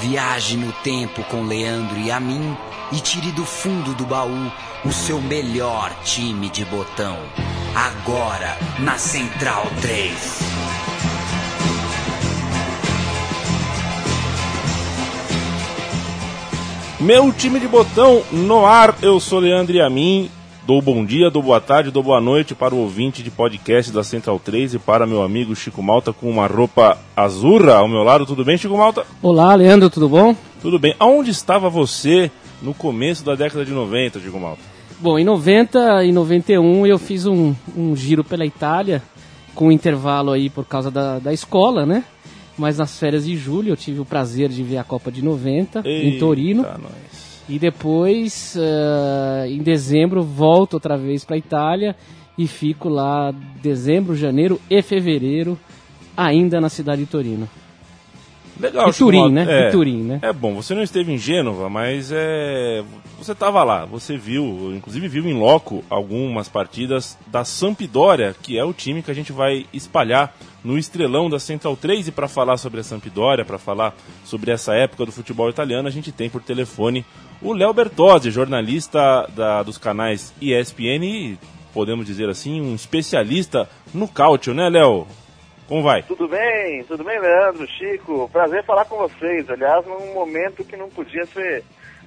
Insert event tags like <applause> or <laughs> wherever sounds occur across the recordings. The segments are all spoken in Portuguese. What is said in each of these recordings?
Viaje no tempo com Leandro e a mim e tire do fundo do baú o seu melhor time de botão. Agora na Central 3. Meu time de botão no ar, eu sou Leandro e a mim. Dou bom dia, dou boa tarde, dou boa noite para o ouvinte de podcast da Central 3 e para meu amigo Chico Malta com uma roupa azurra ao meu lado. Tudo bem, Chico Malta? Olá, Leandro, tudo bom? Tudo bem. Aonde estava você no começo da década de 90, Chico Malta? Bom, em 90 e 91 eu fiz um, um giro pela Itália, com um intervalo aí por causa da, da escola, né? Mas nas férias de julho eu tive o prazer de ver a Copa de 90 em Torino. Nós. E depois, uh, em dezembro, volto outra vez para a Itália e fico lá dezembro, janeiro e fevereiro, ainda na cidade de Torino. Legal, E Turim, Chico né? É, E Turim, né? É bom, você não esteve em Gênova, mas é, você estava lá, você viu, inclusive viu em loco algumas partidas da Sampdoria, que é o time que a gente vai espalhar no estrelão da Central 3 e para falar sobre a Sampdoria, para falar sobre essa época do futebol italiano, a gente tem por telefone o Léo Bertozzi, jornalista da- dos canais ESPN e, podemos dizer assim, um especialista no cálcio, né, Léo? Como vai? Tudo bem, tudo bem, Leandro, Chico? Prazer falar com vocês. Aliás, num momento que não podia ser,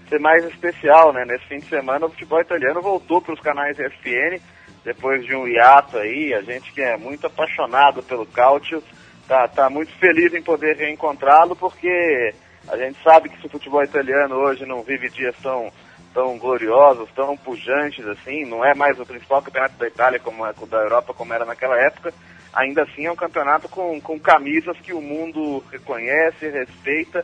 ser mais especial, né? Nesse fim de semana, o futebol italiano voltou para os canais ESPN, depois de um hiato aí. A gente que é muito apaixonado pelo cálcio, tá, tá muito feliz em poder reencontrá-lo, porque a gente sabe que se o futebol italiano hoje não vive dias tão, tão gloriosos, tão pujantes assim, não é mais o principal campeonato da Itália, como é, da Europa, como era naquela época, ainda assim é um campeonato com, com camisas que o mundo reconhece, respeita.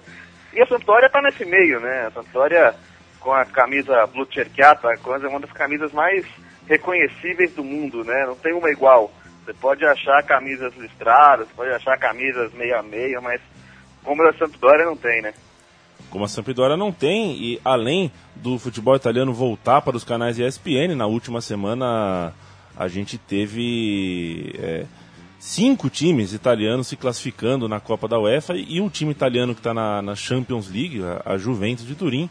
E a Sampdoria está nesse meio, né? A Sampdoria com a camisa Blue Cerchiata, é uma das camisas mais reconhecíveis do mundo, né? Não tem uma igual. Você pode achar camisas listradas, pode achar camisas meio a meio, mas como a da Sampdoria não tem, né? como a Sampdoria não tem, e além do futebol italiano voltar para os canais ESPN, na última semana a gente teve é, cinco times italianos se classificando na Copa da UEFA e o time italiano que está na, na Champions League, a, a Juventus de Turim,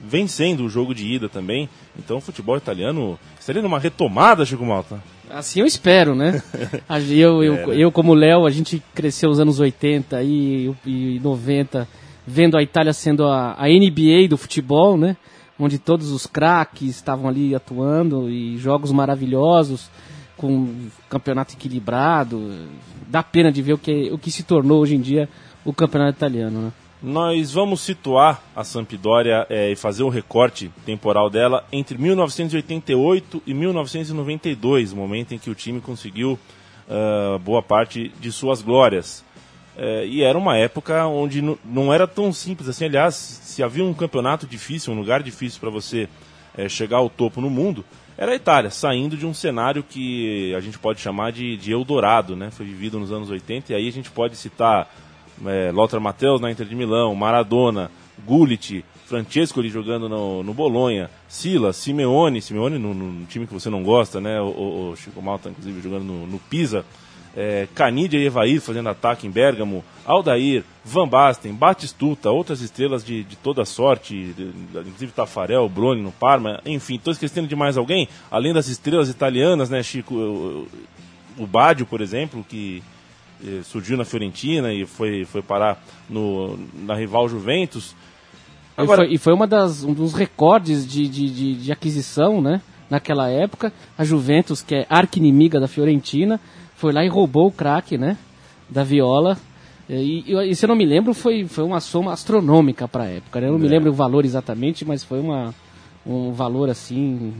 vencendo o jogo de ida também. Então o futebol italiano estaria numa retomada, Chico Malta. Assim eu espero, né? <laughs> Eu, eu, É, né? eu como Léo, a gente cresceu nos anos 80 e, e 90, vendo a Itália sendo a, a NBA do futebol, né? Onde todos os craques estavam ali atuando e jogos maravilhosos, com um campeonato equilibrado. Dá pena de ver o que, o que se tornou hoje em dia o campeonato italiano, né? Nós vamos situar a Sampdoria eh, e fazer o recorte temporal dela entre 1988 e 1992, momento em que o time conseguiu ah, boa parte de suas glórias. Eh, e era uma época onde não era tão simples assim. Aliás, se havia um campeonato difícil, um lugar difícil para você eh, chegar ao topo no mundo, era a Itália, saindo de um cenário que a gente pode chamar de, de Eldorado, né? Foi vivido nos anos 80, e aí a gente pode citar é, Lothar Matheus na Inter de Milão, Maradona, Gullit, Francescoli jogando no, no Bolonha, Silas, Simeone, Simeone no, no time que você não gosta, né? O, o- Chico Malta, inclusive, jogando no, no Pisa, é, Canidia e Evair fazendo ataque em Bergamo, Aldair, Van Basten, Batistuta, outras estrelas de, de toda sorte, inclusive Tafarel, Bruni no Parma, enfim, estou esquecendo de mais alguém, além das estrelas italianas, né, Chico? O, o Badio, por exemplo, que surgiu na Fiorentina e foi, foi parar no, na rival Juventus. E Agora, foi, e foi uma das, um dos recordes de, de, de, de aquisição, né? Naquela época, a Juventus, que é arqui-inimiga da Fiorentina, foi lá e roubou o craque, né? Da Viola. E, e, e se eu não me lembro, foi, foi uma soma astronômica para a época. né? Eu não me É. lembro o valor exatamente, mas foi uma, um valor assim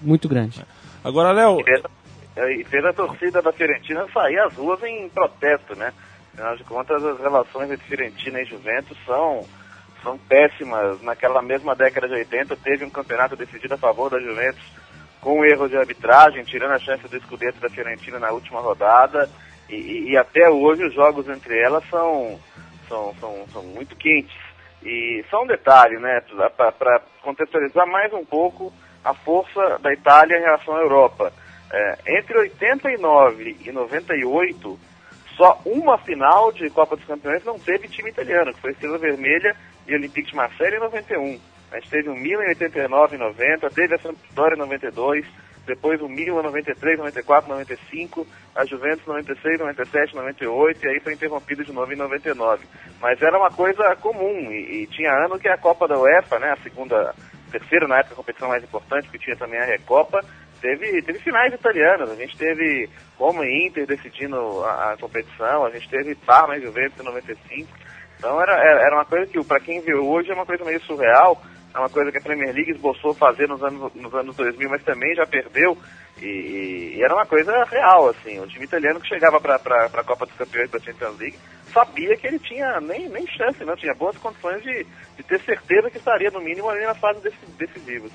muito grande. agora Léo, E fez, e fez a torcida da Fiorentina sair às ruas em protesto, né? Afinal de contas, as relações entre Fiorentina e Juventus são, são péssimas. Naquela mesma década de 80, teve um campeonato decidido a favor da Juventus com um erro de arbitragem, tirando a chance do Scudetto da Fiorentina na última rodada. E, e- e até hoje os jogos entre elas são, são, são, são muito quentes. E só um detalhe, né, para contextualizar mais um pouco a força da Itália em relação à Europa. É, entre 89 e 98, só uma final de Copa dos Campeões não teve time italiano, que foi Estrela Vermelha e Olympique de Marseille em 91. A gente teve o Milan em 89 e 90, teve a Sampdoria em 92, depois o Milan 93, 94, 95, a Juventus 96, 97, 98 e aí foi interrompido de novo em 99. Mas era uma coisa comum e, e tinha ano que a Copa da UEFA, né, a segunda, terceira na época a competição mais importante, que tinha também a Recopa, teve, teve finais italianas. A gente teve Roma e Inter decidindo a, a competição, a gente teve Parma e Juventus em 95. Então era, era uma coisa que, para quem viu hoje, é uma coisa meio surreal. É uma coisa que a Premier League esboçou fazer nos anos, nos anos 2000, mas também já perdeu. E, e era uma coisa real, assim. O time italiano que chegava para a Copa dos Campeões da Champions League sabia que ele tinha nem, nem chance, não tinha boas condições de, de ter certeza que estaria, no mínimo, ali nas fases decisivas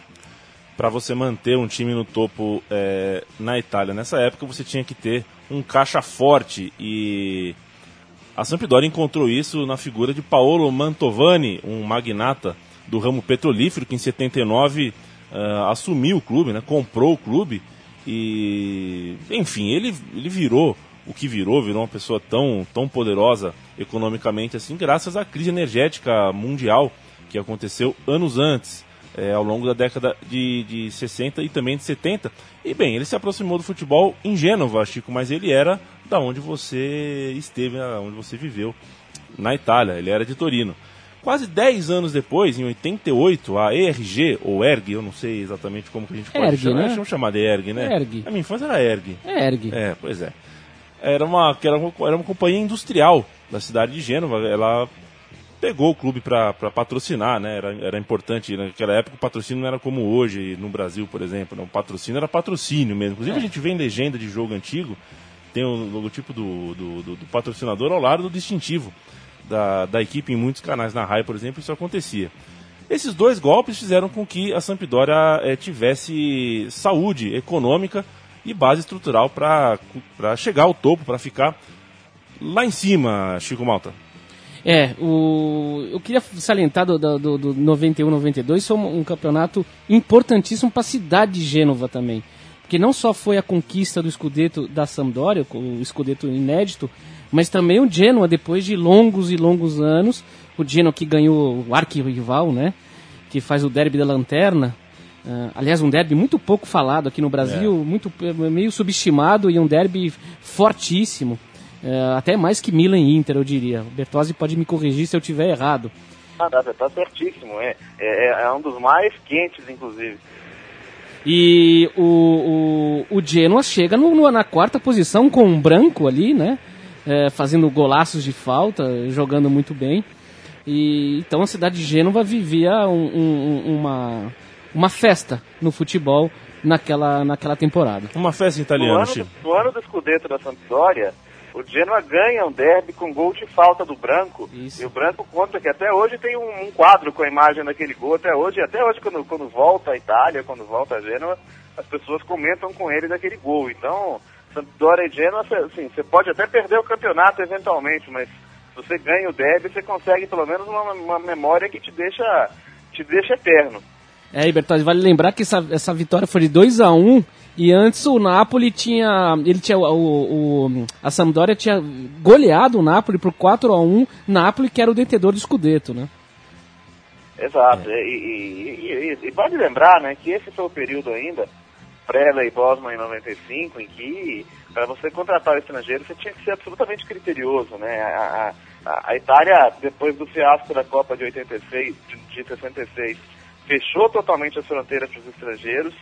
para você manter um time no topo é, na Itália. Nessa época você tinha que ter um caixa forte e a Sampdoria encontrou isso na figura de Paolo Mantovani, um magnata do ramo petrolífero que em 79 uh, é, assumiu o clube, né, comprou o clube e enfim ele, ele virou o que virou, virou uma pessoa tão, tão poderosa economicamente assim, graças à crise energética mundial que aconteceu anos antes é, ao longo da década de, de 60 e também de 70. E bem, ele se aproximou do futebol em Gênova, Chico, mas ele era da onde você esteve, onde você viveu, na Itália. Ele era de Torino. Quase 10 anos depois, em 88, a ERG, ou ERG, eu não sei exatamente como que a gente pode Erg, chamar. Né? Vamos chamar de ERG, né? ERG. A minha infância era ERG. ERG. É, pois é. Era uma, era uma, era uma companhia industrial da cidade de Gênova. Ela pegou o clube para patrocinar, né? Era, era importante. Naquela época o patrocínio não era como hoje no Brasil, por exemplo. Né? O patrocínio era patrocínio mesmo. Inclusive é. a gente vê em legenda de jogo antigo, tem o logotipo do, do, do, do patrocinador ao lado do distintivo da, da equipe em muitos canais na RAI, por exemplo, isso acontecia. Esses dois golpes fizeram com que a Sampdoria é, tivesse saúde econômica e base estrutural para chegar ao topo, para ficar lá em cima, Chico Malta. É, o, eu queria salientar do, do, do 91, 92, foi um, um campeonato importantíssimo para a cidade de Gênova também. Porque não só foi a conquista do escudeto da Sampdoria, o escudeto inédito, mas também o Genoa, depois de longos e longos anos, o Genoa que ganhou o arquirrival, né? Que faz o derby da lanterna. Uh, aliás, um derby muito pouco falado aqui no Brasil, é. muito meio subestimado e um derby fortíssimo. É, até mais que Milan e Inter, eu diria. O Bertozzi pode me corrigir se eu tiver errado. Ah, tá, tá certíssimo. É, é, é um dos mais quentes, inclusive. E o, o, o Genoa chega no, no, na quarta posição com um branco ali, né? É, fazendo golaços de falta, jogando muito bem. E então a cidade de Gênova vivia um, um, uma, uma festa no futebol naquela, naquela temporada. Uma festa italiana, no ano, do, no ano do Scudetto da Sampdoria, o Genoa ganha um derby com gol de falta do Branco. Isso. E o Branco conta que até hoje tem um, um, quadro com a imagem daquele gol. Até hoje, até hoje quando, quando volta a Itália, quando volta a Genoa, as pessoas comentam com ele daquele gol. Então, Sampdoria e Genoa, assim, você pode até perder o campeonato eventualmente, mas se você ganha o derby, você consegue pelo menos uma, uma memória que te deixa, te deixa eterno. É, Bertozzi, vale lembrar que essa, essa vitória foi de 2 a 1 um, e antes o Napoli tinha. Ele tinha. O, o, a Sampdoria tinha goleado o Napoli por 4 a 1 Napoli, que era o detentor do Scudetto, né? Exato. É. E, e, e, e, vale lembrar né, que esse foi o período ainda, pré-Lei Bosman em 95, em que para você contratar estrangeiro você tinha que ser absolutamente criterioso. Né? A, a, a Itália, depois do fiasco da Copa de 86, de, de 66, fechou totalmente as fronteiras para os estrangeiros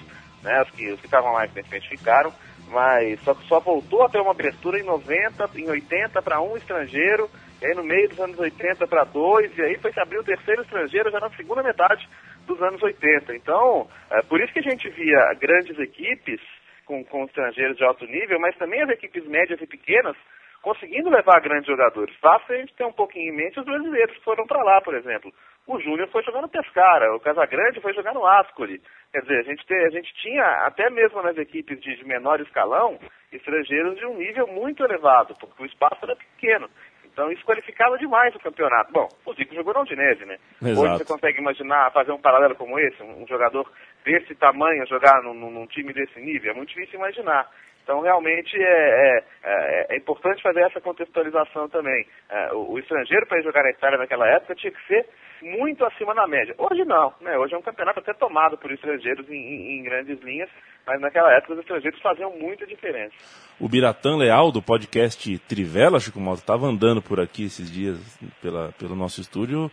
né? Os que, os que estavam lá, evidentemente, ficaram, mas só, só voltou a ter uma abertura em 90, em 80 para um estrangeiro, e aí no meio dos anos 80 para dois, e aí foi se abrir o terceiro estrangeiro já na segunda metade dos anos 80. Então, é por isso que a gente via grandes equipes com, com estrangeiros de alto nível, mas também as equipes médias e pequenas conseguindo levar grandes jogadores. Basta a gente ter um pouquinho em mente os brasileiros que foram para lá, por exemplo. O Júnior foi jogar no Pescara, o Casagrande foi jogar no Ascoli. Quer dizer, a gente, te, a gente tinha, até mesmo nas equipes de, menor escalão, estrangeiros de um nível muito elevado, porque o espaço era pequeno. Então isso qualificava demais o campeonato. Bom, o Zico jogou na Udinese, né? Exato. Hoje você consegue imaginar, fazer um paralelo como esse, um, um jogador desse tamanho jogar num, num, time desse nível? É muito difícil imaginar. Então, realmente, é, é, é, é importante fazer essa contextualização também. É, o, o, estrangeiro, para jogar na Itália naquela época, tinha que ser muito acima da média. Hoje não, né? Hoje é um campeonato até tomado por estrangeiros em, em, em grandes linhas, mas naquela época os estrangeiros faziam muita diferença. O Biratã Leal, do podcast Trivela, Chico Malta, estava andando por aqui esses dias pela, pelo nosso estúdio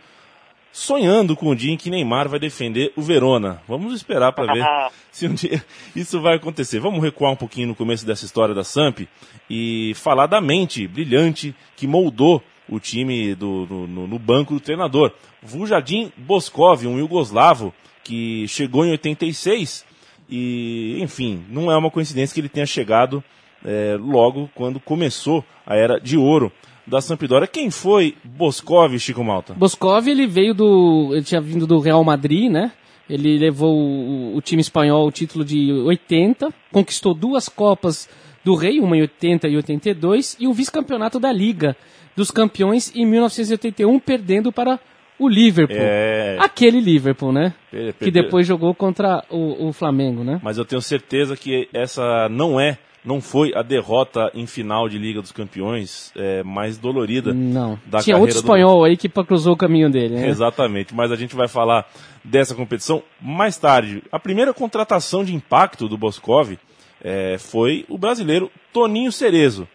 sonhando com o dia em que Neymar vai defender o Verona. Vamos esperar para ver <laughs> se um dia isso vai acontecer. Vamos recuar um pouquinho no começo dessa história da Samp e falar da mente brilhante que moldou o time do, no, no banco do treinador. Vujadim Boskov, um yugoslavo que chegou em 86 e, enfim, não é uma coincidência que ele tenha chegado é, logo quando começou a era de ouro da Sampdoria. Quem foi Boscov, Chico Malta? Boscov, ele veio do. Ele tinha vindo do Real Madrid, né? Ele levou o, o time espanhol o título de 80, conquistou duas Copas do Rei, uma em 80 e 82, e o vice-campeonato da Liga dos Campeões em 1981, perdendo para o Liverpool. É... Aquele Liverpool, né? Que depois jogou contra o, o Flamengo, né? Mas eu tenho certeza que essa não é não foi a derrota em final de Liga dos Campeões é, mais dolorida não. da Tinha outro espanhol do... aí que cruzou o caminho dele, né? Exatamente, mas a gente vai falar dessa competição mais tarde. A primeira contratação de impacto do Boscov é, foi o brasileiro Toninho Cerezo.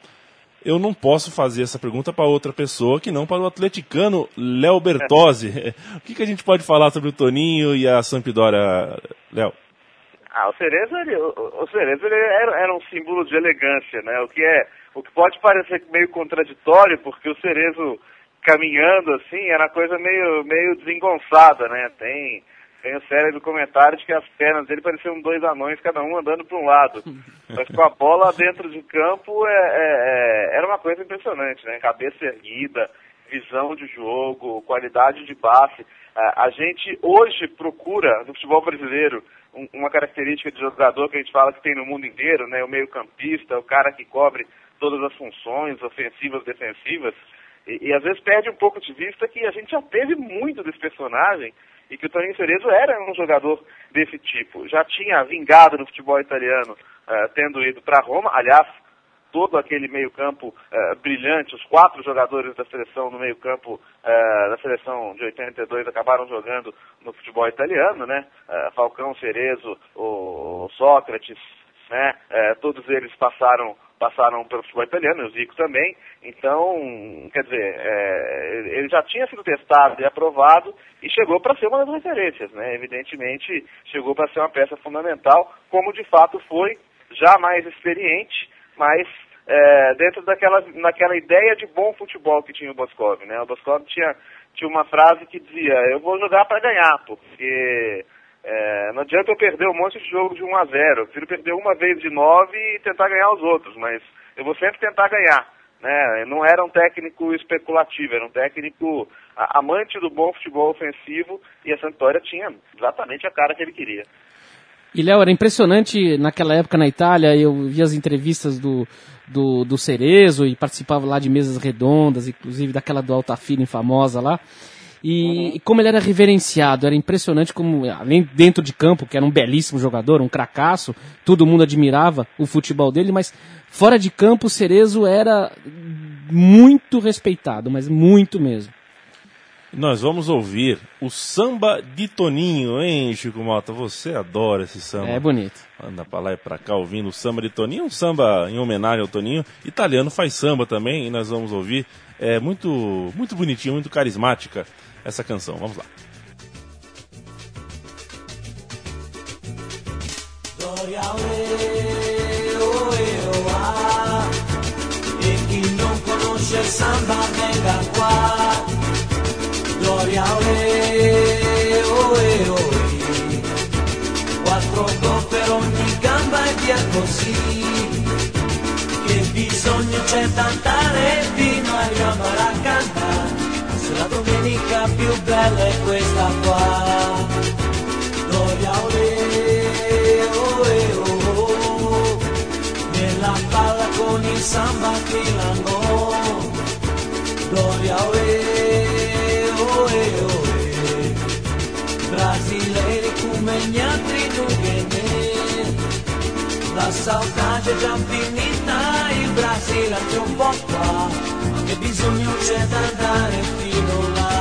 Eu não posso fazer essa pergunta para outra pessoa que não para o atleticano Léo Bertozzi. <laughs> o que, que a gente pode falar sobre o Toninho e a Sampdoria, Léo? Ah, o Cerezo, ele, o, o Cerezo ele era, era, um símbolo de elegância, né? O que é, o que pode parecer meio contraditório, porque o Cerezo caminhando assim era coisa meio, meio desengonçada, né? Tem, tem série de comentários que as pernas dele pareciam dois anões, cada um andando para um lado. <laughs> Mas com a bola dentro de campo é, é, é, era uma coisa impressionante, né? Cabeça erguida, visão de jogo, qualidade de passe. A gente hoje procura no futebol brasileiro uma característica de jogador que a gente fala que tem no mundo inteiro, né? O meio campista, o cara que cobre todas as funções ofensivas, defensivas. E, e, às vezes perde um pouco de vista que a gente já teve muito desse personagem e que o Toninho Cerezo era um jogador desse tipo. Já tinha vingado no futebol italiano, uh, tendo ido para Roma. Aliás, todo aquele meio-campo uh, brilhante, os quatro jogadores da seleção no meio-campo uh, da seleção de 82 acabaram jogando no futebol italiano, né? Uh, Falcão, Cerezo, o, Sócrates, né? todos eles passaram passaram pelo futebol italiano, o Zico também. Então, quer dizer, ele já tinha sido testado e aprovado e chegou para ser uma das referências, né? Evidentemente, chegou para ser uma peça fundamental, como de fato foi, já mais experiente, mas é, dentro daquela, daquela ideia de bom futebol que tinha o Boscov, né? O Boscov tinha, tinha uma frase que dizia, eu vou jogar para ganhar, porque é, não adianta eu perder um monte de jogo de 1 a 0, eu prefiro perder uma vez de 9 e tentar ganhar os outros, mas eu vou sempre tentar ganhar. Né? Não era um técnico especulativo, era um técnico amante do bom futebol ofensivo e a Santória tinha exatamente a cara que ele queria. E Léo, era impressionante naquela época na Itália, eu vi as entrevistas do, do, do Cerezo e participava lá de mesas redondas, inclusive daquela do Altafine famosa lá. E, uhum. e, como ele era reverenciado, era impressionante como, além dentro de campo, que era um belíssimo jogador, um cracaço, todo mundo admirava o futebol dele, mas fora de campo o Cerezo era muito respeitado, mas muito mesmo. Nós vamos ouvir o samba de Toninho, hein, Chico Mota? Você adora esse samba. É bonito. Anda pra lá e pra cá ouvindo o samba de Toninho, um samba em homenagem ao Toninho. Italiano faz samba também e nós vamos ouvir. É muito, muito bonitinho, muito carismática essa canção. Vamos lá. samba venga qua ole, ole, ole. Quattro gol per ogni gamba e via così. Che bisogno c'è d'andare fino a cantare. Se la domenica più bella è questa qua. Gloria ole, ole, oh. Nella palla con il samba che l'hanno. Gloria ole. Che me la saudade è già finita, il Brasile anche un po' qua, che bisogno c'è da andare fino là.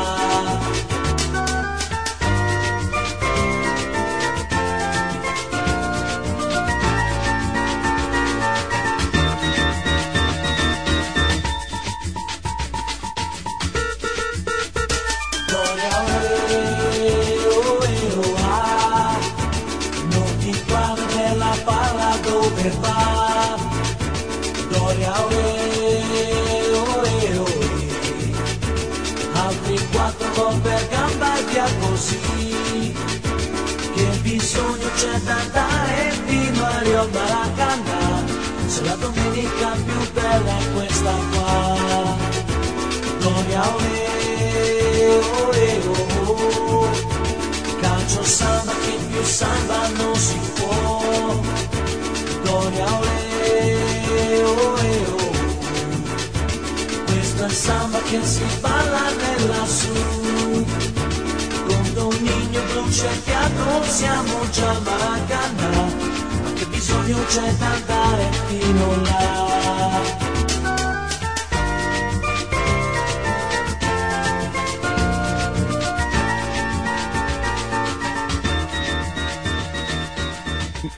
Domenica più bella è questa qua Gloria ole, ole, oh, oh. Calcio samba che più samba non si può Gloria ole, ole, oh, oh. Questo è samba che si balla nella su Con dominio blu cerchiato siamo già Maracanã bisogno c'è da andare là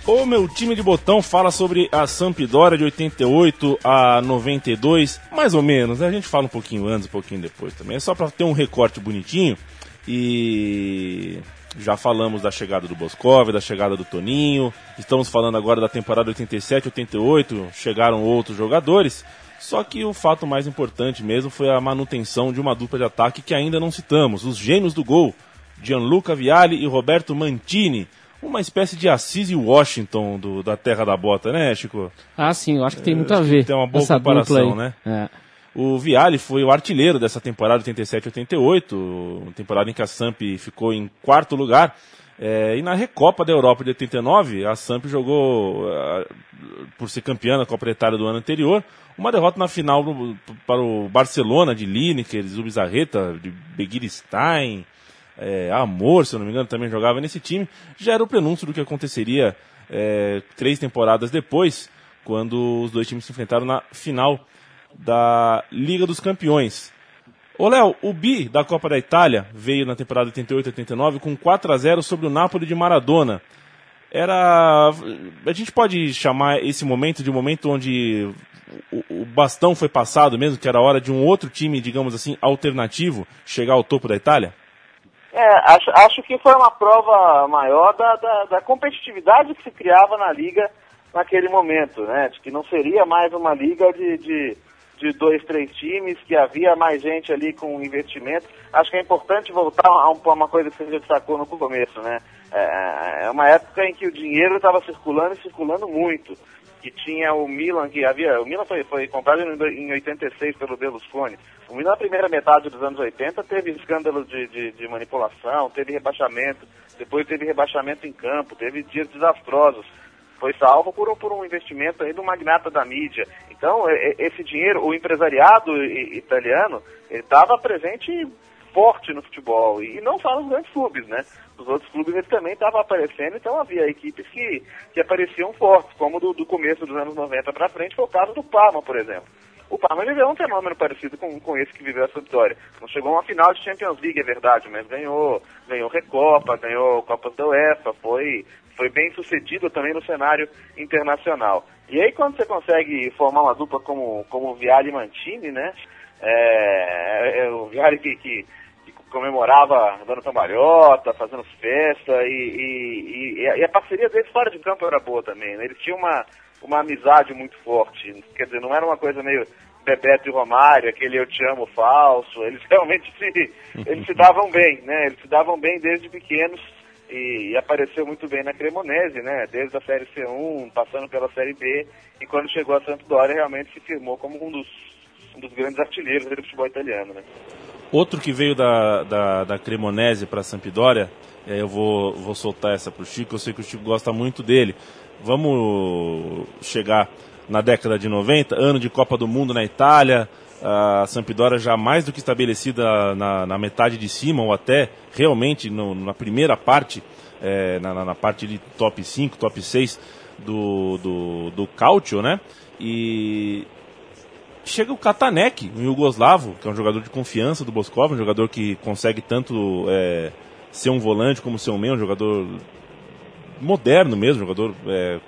O meu time de botão fala sobre a Sampdoria de 88 a 92, mais ou menos, né? A gente fala um pouquinho antes, um pouquinho depois também. É só para ter um recorte bonitinho. E já falamos da chegada do Boscov, da chegada do Toninho. Estamos falando agora da temporada 87, 88. Chegaram outros jogadores. Só que o fato mais importante mesmo foi a manutenção de uma dupla de ataque que ainda não citamos, os gênios do gol, Gianluca Vialli e Roberto Mantini. Uma espécie de Assis e Washington do, da terra da bota, né, Chico? Ah, sim, eu acho que tem muito a ver. Tem uma boa comparação, né? É. O Vialli foi o artilheiro dessa temporada 87-88, uma temporada em que a Samp ficou em quarto lugar. É, e na Recopa da Europa de 89, a Samp jogou, ah, por ser campeã da Copa da do ano anterior, uma derrota na final para o Barcelona de Lineker, Zubizarreta, de Begiristain, é, Amor, se eu não me engano, também jogava nesse time. Já era o prenúncio do que aconteceria é, três temporadas depois, quando os dois times se enfrentaram na final da Liga dos Campeões. Ô Léo, o Bi da Copa da Itália veio na temporada 88-89 com 4 a 0 sobre o Napoli de Maradona. Era. A gente pode chamar esse momento de um momento onde o, bastão foi passado mesmo, que era hora de um outro time, digamos assim, alternativo, chegar ao topo da Itália? É, acho, acho que foi uma prova maior da, da, da competitividade que se criava na liga naquele momento, né? De que não seria mais uma liga de, de, de dois, três times, que havia mais gente ali com investimento. Acho que é importante voltar a, um- uma coisa que você já destacou no começo, né? É, é uma época em que o dinheiro estava circulando e circulando muito. Que tinha o Milan, que havia. O Milan foi, foi comprado em, em 86 pelo Berlusconi. O Milan, na primeira metade dos anos 80, teve escândalos de, de, de manipulação, teve rebaixamento, depois teve rebaixamento em campo, teve dias desastrosos. Foi salvo por, por um investimento aí do magnata da mídia. Então, esse dinheiro, o empresariado italiano, ele estava presente forte no futebol. E não só nos grandes clubes, né? Os outros clubes eles também estavam aparecendo, então havia equipes que, que apareciam fortes, como do, do começo dos anos 90 para frente, foi o caso do Parma, por exemplo. O Parma viveu um fenômeno parecido com, com esse que viveu a Sampdoria. Não chegou a uma final de Champions League, é verdade, mas ganhou, ganhou Recopa, ganhou Copas da UEFA, foi, foi bem sucedido também no cenário internacional. E aí quando você consegue formar uma dupla como, como o Vialli e Mantini, né? É, é o Vialli que, que, que comemorava dando cambalhota, fazendo festa, e, e, e, a parceria deles fora de campo era boa também, né? Eles tinham uma, uma amizade muito forte, quer dizer, não era uma coisa meio Bebeto e Romário, aquele eu te amo falso, eles <laughs> realmente se, eles se davam bem, né? Eles se davam bem desde pequenos e, e apareceu muito bem na Cremonese, né? Desde a Série C1, passando pela Série B, e quando chegou a Sampdoria realmente se firmou como um dos, um dos grandes artilheiros do futebol italiano, né? Outro que veio da, da, da Cremonese para Sampdoria, é, eu vou, vou soltar essa para o Chico, eu sei que o Chico gosta muito dele. Vamos chegar na década de 90, ano de Copa do Mundo na Itália, a Sampdoria já mais do que estabelecida na, na metade de cima, ou até realmente no- na primeira parte, é, na, na- parte de top 5, top 6 do, do, do Cautio, né? E chega o Katanek, um Yugoslavo, que é um jogador de confiança do Boskov, um jogador que consegue tanto é, ser um volante como ser um meio, um jogador moderno mesmo, um jogador é,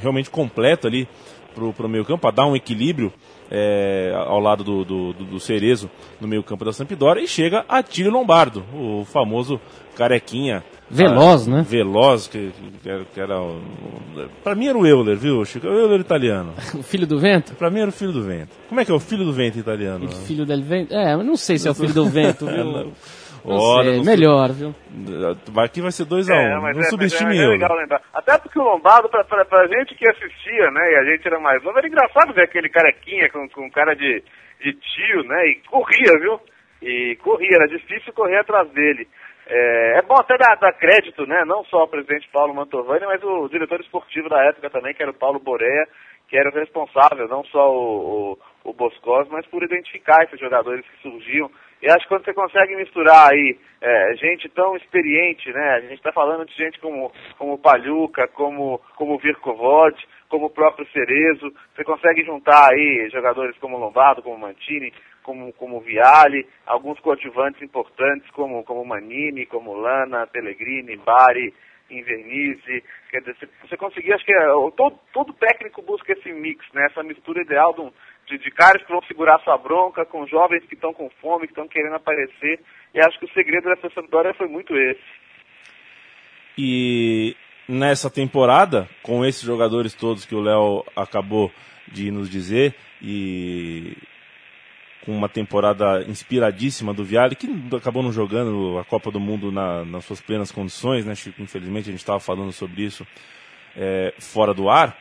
realmente completo ali para o meio campo, para dar um equilíbrio é, ao lado do, do, do, do Cerezo no meio campo da Sampdoria, e chega Atílio Lombardo, o famoso carequinha. Veloz, né? Veloz, que, que era, que era Pra mim era o Euler, viu, Chico? O Euler italiano. <laughs> O filho do vento? Pra mim era o filho do vento. Como é que é o filho do vento italiano? O filho del vento? É, mas não sei se é o filho do <laughs> vento, viu? Ora, sei, melhor, viu? Aqui vai ser 2x1. Um. É, não é, subestime é, é eu. legal lembrar. Até porque o Lombardo, pra, pra, pra gente que assistia, né, e a gente era mais novo, era engraçado ver aquele carequinha com, com cara de, de tio, né, e corria, viu? E corria, era difícil correr atrás dele. É, é bom até dar, dar crédito, né, não só ao presidente Paulo Mantovani, mas o diretor esportivo da época também, que era o Paulo Boreia, que era o responsável, não só o, o, o Boscos, mas por identificar esses jogadores que surgiam. E acho que quando você consegue misturar aí é, gente tão experiente, né? A gente está falando de gente como, como Palhuca, como, como o Virkovod, como o próprio Cerezo. Você consegue juntar aí jogadores como Lombardo, como Mantini, como, como Viali, alguns coadjuvantes importantes como, como Manini, como Lana, Pellegrini, Bari, Invernizzi. Quer dizer, você, você acho que é, todo, todo técnico busca esse mix, né? Essa mistura ideal de, um- caras que vão segurar sua bronca, com jovens que estão com fome, que estão querendo aparecer. E acho que o segredo dessa vitória foi muito esse. E nessa temporada, com esses jogadores todos que o Léo acabou de nos dizer, e com uma temporada inspiradíssima do Viale, que acabou não jogando a Copa do Mundo na- nas suas plenas condições, né, Chico? Infelizmente a gente estava falando sobre isso é, fora do ar.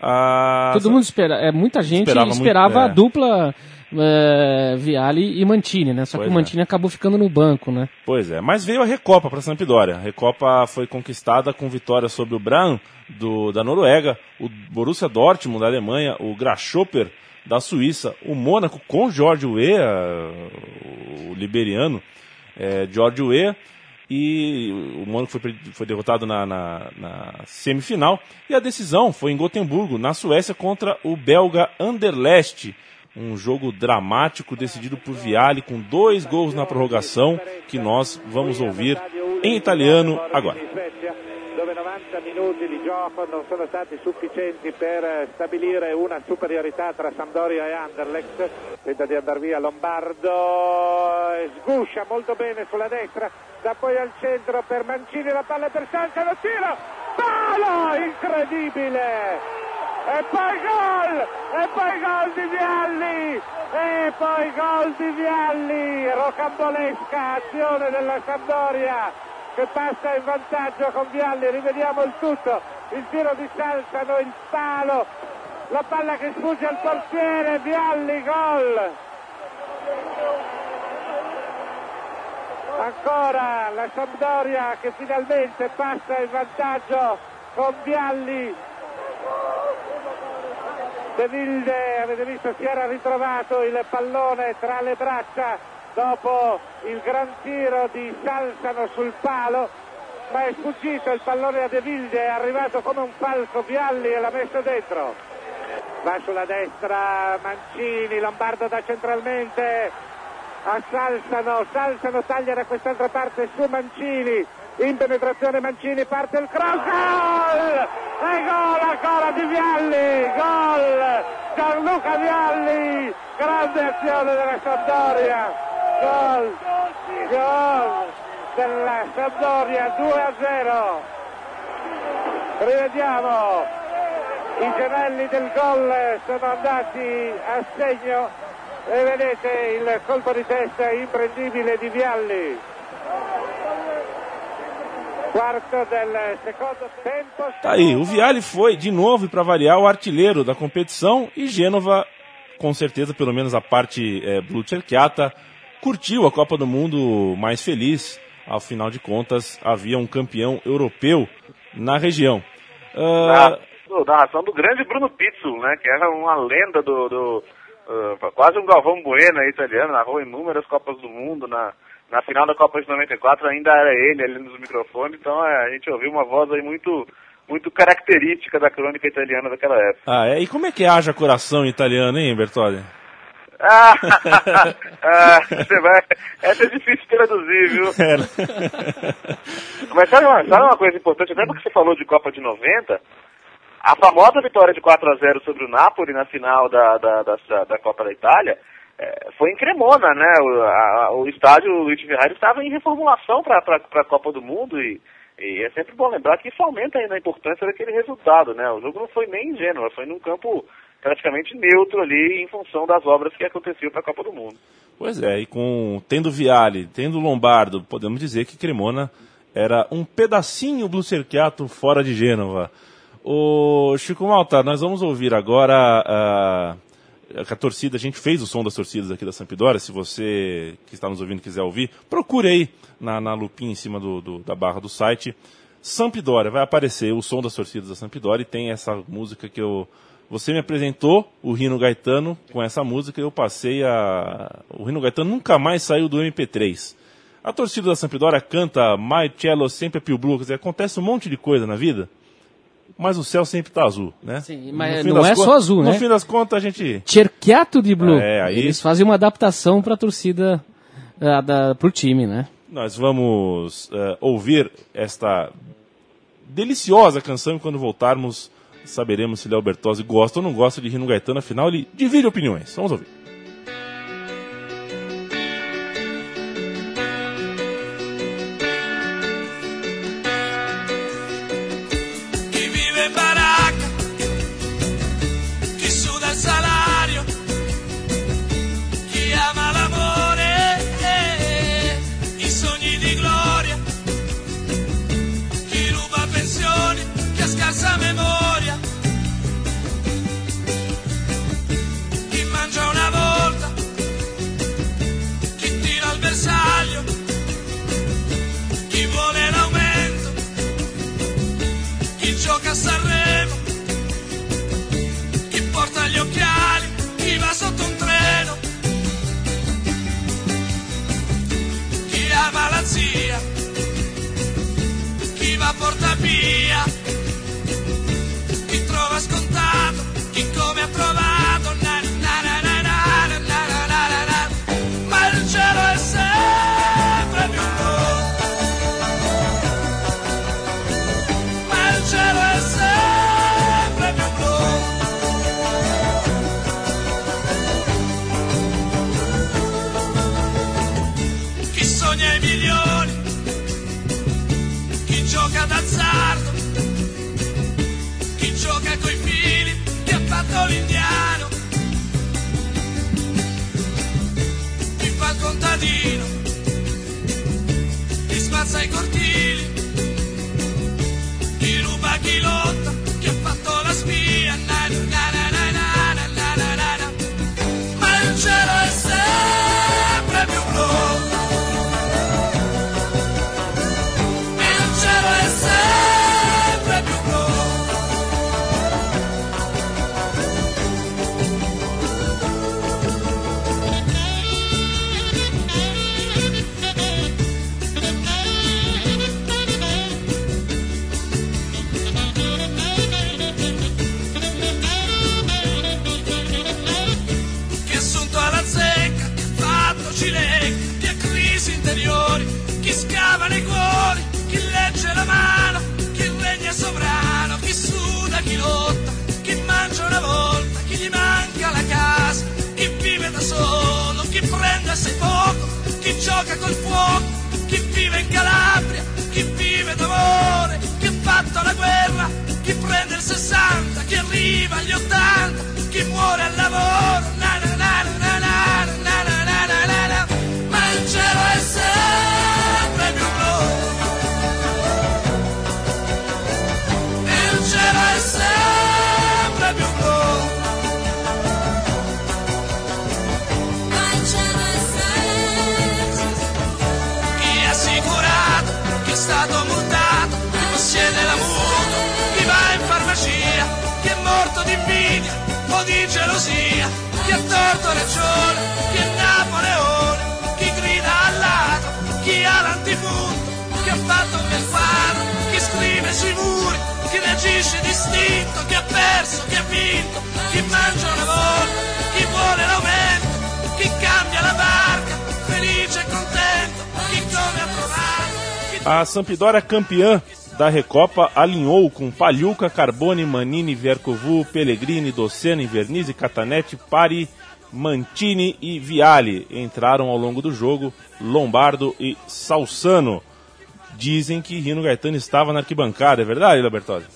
A- Todo mundo espera, é, muita gente Esperava esperava, muito, é. a dupla é, Viali e Mantini, né? Só Pois que o é. Mantini acabou ficando no banco, né? Pois é, mas veio a Recopa para Sampdoria. A Recopa foi conquistada com vitória sobre o Brann do, da Noruega, o Borussia Dortmund da Alemanha, o Grasshopper da Suíça, o Mônaco com George Weah, o liberiano é, Weah, e o Mônaco foi, foi derrotado na, na- na semifinal. E a decisão foi em Gotemburgo, na Suécia, contra o belga Anderlecht. Um jogo dramático decidido por Viali com dois gols na prorrogação que nós vamos ouvir em italiano agora. Dove 90 minuti di gioco non sono stati sufficienti per stabilire una superiorità tra Sampdoria e Anderlecht. Tenta di andare via Lombardo, sguscia molto bene sulla destra, da poi al centro per Mancini, la palla per Sanza, lo tiro, palo, incredibile! E poi gol! E poi gol di Vialli! E poi gol di Vialli! Rocambolesca azione della Sampdoria che passa in vantaggio con Vialli, rivediamo il tutto, il tiro di Salzano, il palo, la palla che sfugge al portiere, Vialli, gol! Ancora la Sampdoria che finalmente passa in vantaggio con Vialli. De Vilde, avete visto, si era ritrovato il pallone tra le braccia dopo il gran tiro di Salzano sul palo, ma è sfuggito il pallone a De Vilde, è arrivato come un falco Vialli e l'ha messo dentro. Va sulla destra Mancini, Lombardo da centralmente a Salzano, Salzano taglia da quest'altra parte su Mancini, in penetrazione Mancini, parte il cross, gol! E gol ancora di Vialli, gol! Gianluca Vialli, grande azione della Sampdoria, gol, gol! Della Sampdoria 2 a 0. Rivediamo, i gemelli del gol sono andati a segno. E vedete il colpo di testa imprendibile di Vialli. Tá aí, o Viali foi, de novo, para variar, o artilheiro da competição e Gênova, com certeza, pelo menos a parte é, Blue Cerchiata, curtiu a Copa do Mundo mais feliz. Afinal de contas, havia um campeão europeu na região. Ah, Na narração do grande Bruno Pizzul, né? Que era uma lenda do. do uh, quase um Galvão Bueno italiano, narrou inúmeras Copas do Mundo. Na, na final da Copa de 94 ainda era ele ali nos microfones, então é, a gente ouviu uma voz aí muito, muito característica da crônica italiana daquela época. Ah, é? E como é que haja coração italiano, hein, Bertolli? Ah, ah, você vai. Essa é difícil de traduzir, viu? É? Mas sabe uma, sabe uma coisa importante? Lembra que você falou de Copa de 90? A famosa vitória de 4 a 0 sobre o Napoli na final da, da, da, da Copa da Itália é, foi em Cremona, né? O, a, o estádio Luiz Ferrari estava em reformulação para a Copa do Mundo e, e é sempre bom lembrar que isso aumenta ainda a importância daquele resultado, né? O jogo não foi nem em Gênova, foi num campo praticamente neutro ali em função das obras que aconteciam para a Copa do Mundo. Pois é, e com tendo Viale, tendo Lombardo, podemos dizer que Cremona era um pedacinho Blucerchiato fora de Gênova. O Chico Malta, nós vamos ouvir agora a, a torcida, a gente fez o som das torcidas aqui da Sampdoria, se você que está nos ouvindo quiser ouvir, procure aí na, na lupinha em cima do, do, da barra do site. Sampdoria, vai aparecer o som das torcidas da Sampdoria e tem essa música que eu você me apresentou o Rino Gaetano com essa música e eu passei a. O Rino Gaetano nunca mais saiu do MP3. A torcida da Sampdoria canta My Cello sempre é più blu, quer dizer, acontece um monte de coisa na vida, mas o céu sempre está azul, né? Sim, mas não é só azul, No né? fim das contas a gente. Cerchiato de Blue. É, aí- Eles fazem uma adaptação para a torcida da, da, pro time, né? Nós vamos eh, ouvir esta deliciosa canção quando voltarmos saberemos se Léo Bertozzi gosta ou não gosta de Rino Gaetano, afinal ele divide opiniões. Vamos ouvir. Sampdoria campeã da Recopa alinhou com Palhuca, Carbone, Manini, Viercovu, Pellegrini, Docena, Vernizzi, Catanete, Pari, Mantini e Viali. Entraram ao longo do jogo Lombardo e Salsano. Dizem que Rino Gaetano estava na arquibancada, é verdade, Labertozzi?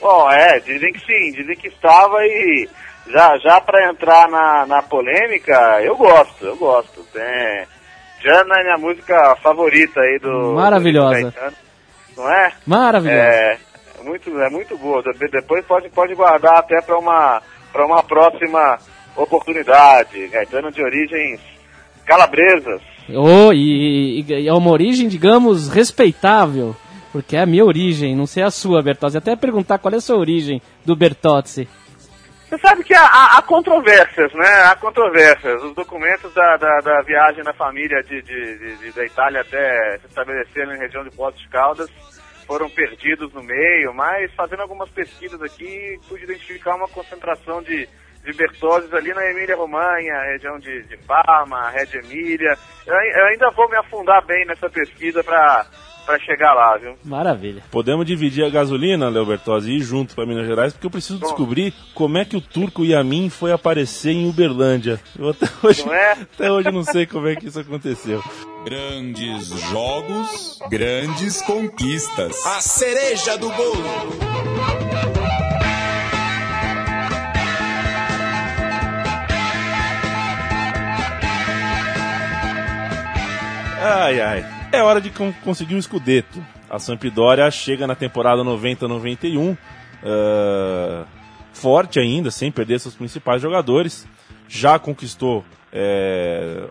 Bom, é, dizem que sim, dizem que estava e já, já para entrar na, na polêmica, eu gosto, eu gosto. É, Jana é minha música favorita aí do. Maravilhosa. do não é? Maravilhoso. É, é muito, é muito boa. De- Depois pode, pode guardar até para uma, pra uma próxima oportunidade. Gaetano de origens calabresas. Oh, e, e- e é uma origem, digamos, respeitável. Porque é a minha origem, não sei a sua, Bertozzi. Até perguntar qual é a sua origem do Bertozzi. Você sabe que há, há- há controvérsias, né? Há controvérsias. Os documentos da, da, da viagem da família de, de- de- da Itália até se estabelecer na região de Poços de Caldas foram perdidos no meio, mas fazendo algumas pesquisas aqui, pude identificar uma concentração de, de Bertozzi ali na Emília-Romanha, região de, de Parma, Reggio Emília. Eu, eu ainda vou me afundar bem nessa pesquisa para chegar lá, viu? Maravilha. Podemos dividir a gasolina, Léo Bertozzi, e ir junto para Minas Gerais, porque eu preciso descobrir como é que o turco Yamin foi aparecer em Uberlândia. Eu até <laughs> hoje, Não é? até hoje não sei como é que isso aconteceu. Grandes jogos, grandes conquistas. A cereja do bolo. Ai, ai. É hora de con- conseguir um escudeto. A Sampdoria chega na temporada 90-91, ah, forte ainda, sem perder seus principais jogadores. Já conquistou é,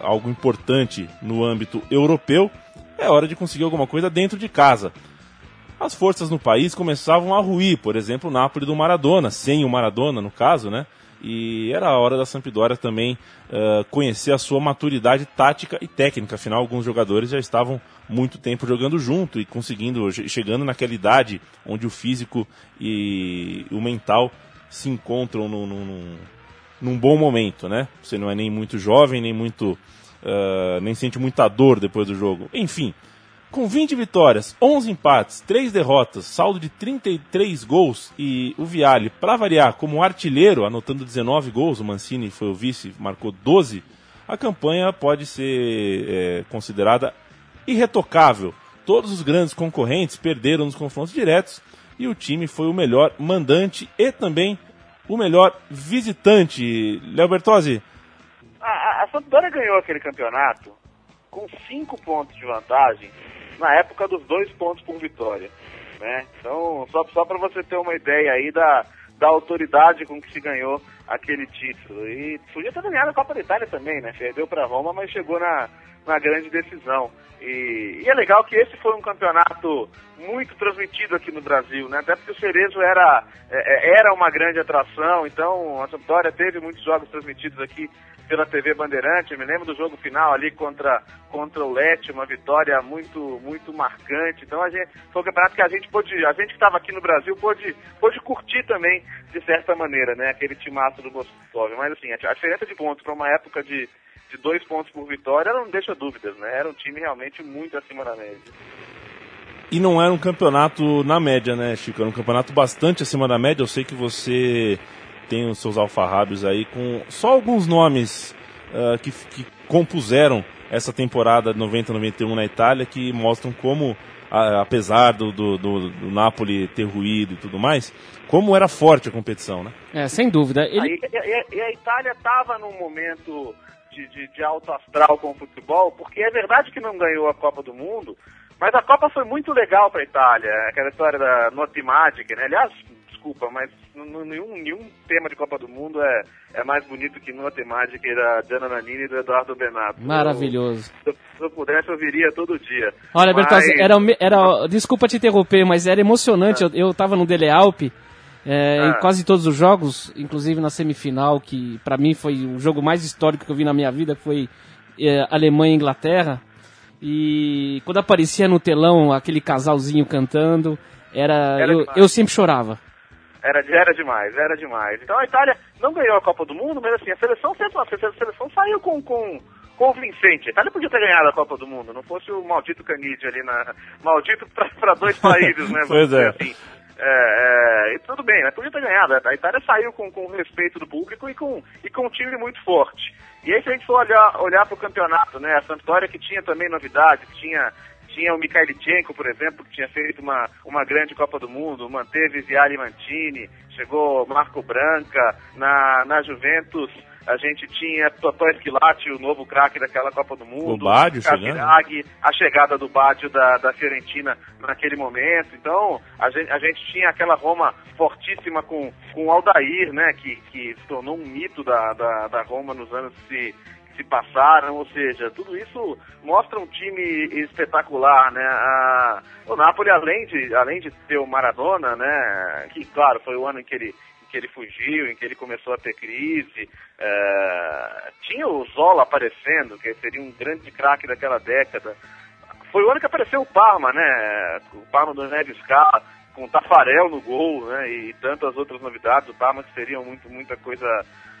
algo importante no âmbito europeu. É hora de conseguir alguma coisa dentro de casa. As forças no país começavam a ruir, por exemplo, o Napoli do Maradona, sem o Maradona no caso, né? E era a hora da Sampdoria também eh, conhecer a sua maturidade tática e técnica. Afinal, alguns jogadores já estavam muito tempo jogando junto e conseguindo, che- chegando naquela idade onde o físico e o mental se encontram num, num, num bom momento, né? Você não é nem muito jovem, nem muito. eh, nem sente muita dor depois do jogo. Enfim, com 20 vitórias, 11 empates, 3 derrotas, saldo de 33 gols e o Viale, para variar, como artilheiro, anotando 19 gols, o Mancini foi o vice, marcou 12, a campanha pode ser é, considerada irretocável. Todos os grandes concorrentes perderam nos confrontos diretos e o time foi o melhor mandante e também o melhor visitante. Léo Bertozzi, A, a, a ganhou aquele campeonato com cinco pontos de vantagem na época dos dois pontos por vitória. Né? Então, só, só para você ter uma ideia aí da, da autoridade com que se ganhou aquele título. E podia ter ganhado a Copa da Itália também, né? Perdeu para Roma, mas chegou na, na grande decisão. E, e é legal que esse foi um campeonato muito transmitido aqui no Brasil, né? Até porque o Cerezo era, é, é, era uma grande atração, então a Sampdoria teve muitos jogos transmitidos aqui pela TV Bandeirante. Me lembro do jogo final ali contra, contra o Lete, uma vitória muito muito marcante. Então a gente, foi um campeonato que a gente pôde, a gente que estava aqui no Brasil pôde, pôde curtir também de certa maneira, né? Aquele timaço do Moscov. Mas assim, a diferença de pontos para uma época de, de dois pontos por vitória não deixa dúvidas, né? Era um time realmente muito acima da média. E não era um campeonato na média, né, Chico? Era um campeonato bastante acima da média. Eu sei que você tem os seus alfarrábios aí com só alguns nomes ah, que, que compuseram essa temporada 90-91 na Itália que mostram como, a- apesar do, do, do, do Napoli ter ruído e tudo mais, como era forte a competição, né? É, sem dúvida. Ele, Aí, e, e- e a Itália estava num momento de, de, de alto astral com o futebol, porque é verdade que não ganhou a Copa do Mundo, mas a Copa foi muito legal para a Itália. Aquela história da Note Magic, né? Aliás, desculpa, mas nenhum, nenhum tema de Copa do Mundo é, é mais bonito que Note Magic da Gianna Nannini e do Eduardo Benato. Maravilhoso. Eu- se, eu pudesse, eu viria todo dia. Olha, Mas- Bertozzi, era, era, desculpa te interromper, mas era emocionante. Eu, eu tava no Dele Alpe, é, Ah. em quase todos os jogos, inclusive na semifinal, que pra mim foi o jogo mais histórico que eu vi na minha vida, foi é, Alemanha e Inglaterra. E quando aparecia no telão aquele casalzinho cantando, era, Era eu, eu sempre chorava. Era, era demais, era demais. Então a Itália não ganhou a Copa do Mundo, mas assim, a seleção sempre, a seleção saiu com, com convincente. A Itália podia ter ganhado a Copa do Mundo, não fosse o maldito Canidia ali na. Maldito para dois países, né? <laughs> Pois é. assim. É, é, e tudo bem, né? Podia ter ganhado. A Itália saiu com, com o respeito do público e com, e com um time muito forte. E aí, se a gente for olhar, olhar para o campeonato, né? A Sampdoria que tinha também novidades, tinha, tinha o Mikhailichenko, por exemplo, que tinha feito uma, uma grande Copa do Mundo, manteve Viali Mantini, chegou Marco Branca, na, na Juventus a gente tinha Totó Esquilate, o novo craque daquela Copa do Mundo, O chegando. Caviraghi, a chegada do Baggio da, da Fiorentina naquele momento, então a gente, a gente tinha aquela Roma fortíssima com, com o Aldair, né, que, que se tornou um mito da, da, da Roma nos anos que se, passaram, ou seja, tudo isso mostra um time espetacular, né, a, o Napoli além de, além de ter o Maradona, né, que claro, foi o ano em que ele em que ele fugiu, em que ele começou a ter crise. é, tinha o Zola aparecendo, que seria um grande craque daquela década. Foi o ano que apareceu o Parma, né? O Parma do Neves Scala, com o Tafarel no gol, né? E tantas outras novidades. O Parma que seriam muito, muita coisa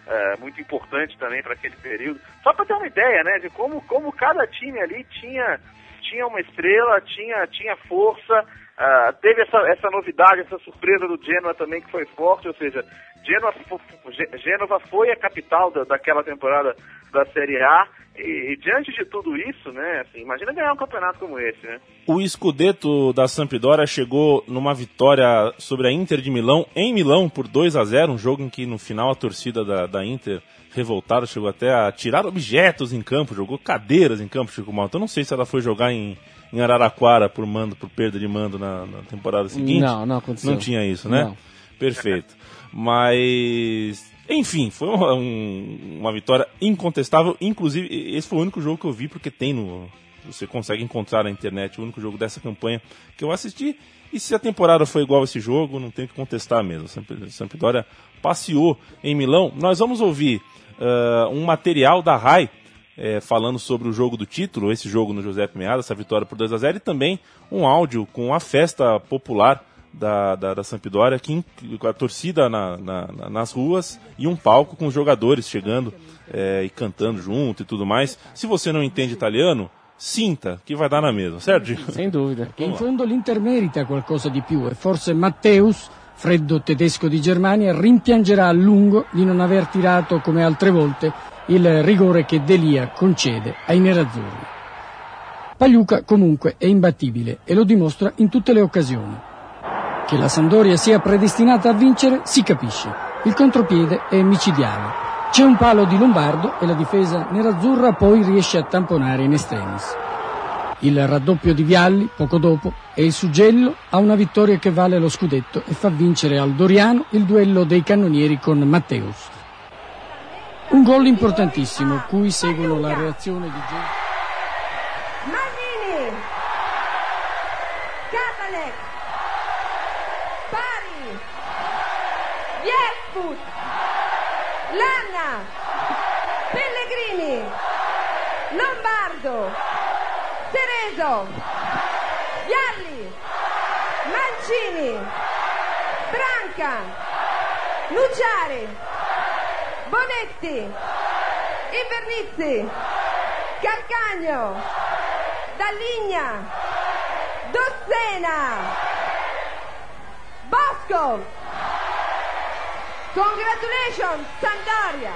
é, muito importante também para aquele período. Só para ter uma ideia, né? De como, como cada time ali tinha, tinha uma estrela, tinha, tinha força. Ah, teve essa, essa novidade, essa surpresa do Genoa também que foi forte, ou seja, Genoa, Gênova foi a capital da, daquela temporada da Série A e, e diante de tudo isso, né, assim, imagina ganhar um campeonato como esse, né? O Scudetto da Sampdoria chegou numa vitória sobre a Inter de Milão, em Milão, por 2 a 0 um jogo em que no final a torcida da, da Inter, revoltada, chegou até a tirar objetos em campo, jogou cadeiras em campo, Chico Malta. Eu não sei se ela foi jogar em, em Araraquara por mando, por perda de mando na, na temporada seguinte. Não, não aconteceu. Não tinha isso, né? Não. Perfeito. Mas, enfim, foi uma, um- uma vitória incontestável. Inclusive, esse foi o único jogo que eu vi, porque tem no. Você consegue encontrar na internet o único jogo dessa campanha que eu assisti. E se a temporada foi igual a esse jogo, não tem o que contestar mesmo. Samp- Sampdoria passeou em Milão. Nós vamos ouvir ah, um material da RAI eh, falando sobre o jogo do título, esse jogo no Giuseppe Meazza, essa vitória por 2 a 0 e também um áudio com a festa popular da, da, da Sampdoria, que, com a torcida na- na- na- nas ruas e um palco com os jogadores chegando eh, e cantando junto e tudo mais. Se você não entende italiano, sinta que vai dar na mesma, certo? Sem dúvida. che in fondo l'Inter merita qualcosa di più e forse Matteus, freddo tedesco di Germania, rimpiangerà a lungo di non aver tirato come altre volte il rigore che Delia concede ai nerazzurri. Pagliuca comunque è imbattibile e lo dimostra in tutte le occasioni. Che la Sampdoria sia predestinata a vincere si capisce. Il contropiede è micidiale. C'è un palo di Lombardo e la difesa nerazzurra poi riesce a tamponare in estremis. Il raddoppio di Vialli, poco dopo, è il suggello a una vittoria che vale lo scudetto e fa vincere al Doriano il duello dei cannonieri con Matteus. Un gol importantissimo, cui seguono la reazione di Gio- Magnini Katalek Pari! Vierfut Lanna Pellegrini! Lombardo! Cereso Vialli! Mancini! Branca! Nucciari Bonetti. Invernizzi. Calcagno. Dalligna Dossena. Bosco. Congratulations Sandoria.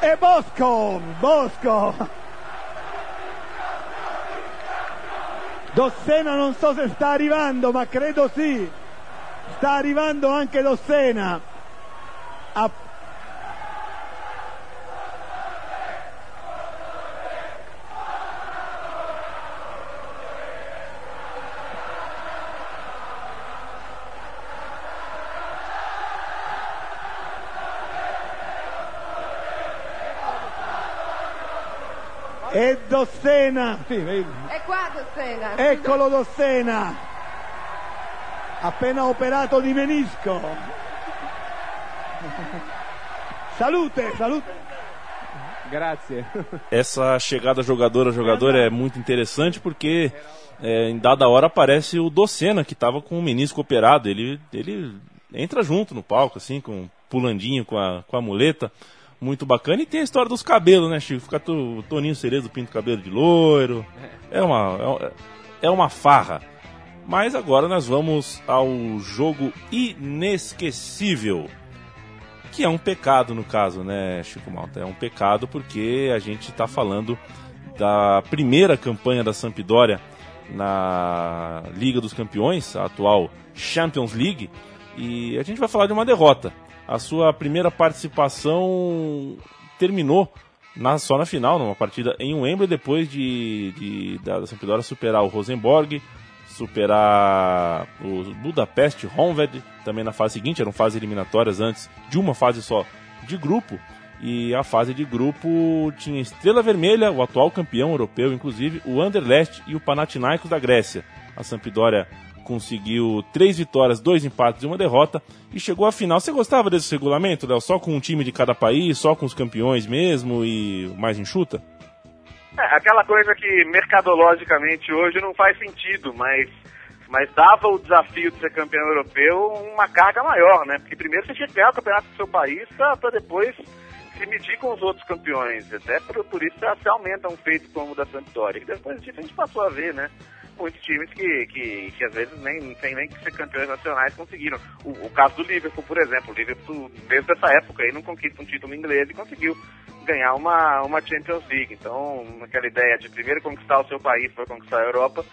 E Bosco, Bosco. Dossena non so se sta arrivando, ma credo sì. Sta arrivando anche Dossena. Dossena. Sì, vedi. È qua Dossena Eccolo Dossena. Appena operato di menisco. Salute, salute. Grazie. Essa chegada jogador a jogador é muito interessante porque é, em dada hora aparece o Docena, que estava com o menisco operado. Ele, ele entra junto no palco, assim, com pulandinho com a, com a muleta. Muito bacana. E tem a história dos cabelos, né, Chico? Fica o Toninho Cerezo pinta o cabelo de loiro. É uma, é, é uma farra. Mas agora nós vamos ao jogo inesquecível. Que é um pecado no caso, né, Chico Malta? É um pecado porque a gente está falando da primeira campanha da Sampdoria na Liga dos Campeões, a atual Champions League, e a gente vai falar de uma derrota. A sua primeira participação terminou na, só na final, numa partida em Wembley, depois de, de da Sampdoria superar o Rosenborg, superar o Budapeste Honved, também na fase seguinte, eram fases eliminatórias antes de uma fase só de grupo. E a fase de grupo tinha Estrela Vermelha, o atual campeão europeu, inclusive, o Anderlecht e o Panathinaikos da Grécia. A Sampdoria conseguiu três vitórias, dois empates e uma derrota e chegou à final. Você gostava desse regulamento, Léo? Só com um time de cada país, só com os campeões mesmo e mais enxuta? É, aquela coisa que mercadologicamente hoje não faz sentido, mas, mas dava o desafio de ser campeão europeu uma carga maior, né? Porque primeiro você tinha que ganhar o campeonato do seu país para depois se medir com os outros campeões. Até por, por isso se aumenta um feito como o da Sampdoria. Depois disso a gente passou a ver, né? Muitos times que, que, que às vezes nem tem nem que ser campeões nacionais conseguiram. O, o, caso do Liverpool, por exemplo. O Liverpool, desde essa época aí, não conquista um título inglês e conseguiu ganhar uma, uma Champions League. Então, aquela ideia de primeiro conquistar o seu país para conquistar a Europa,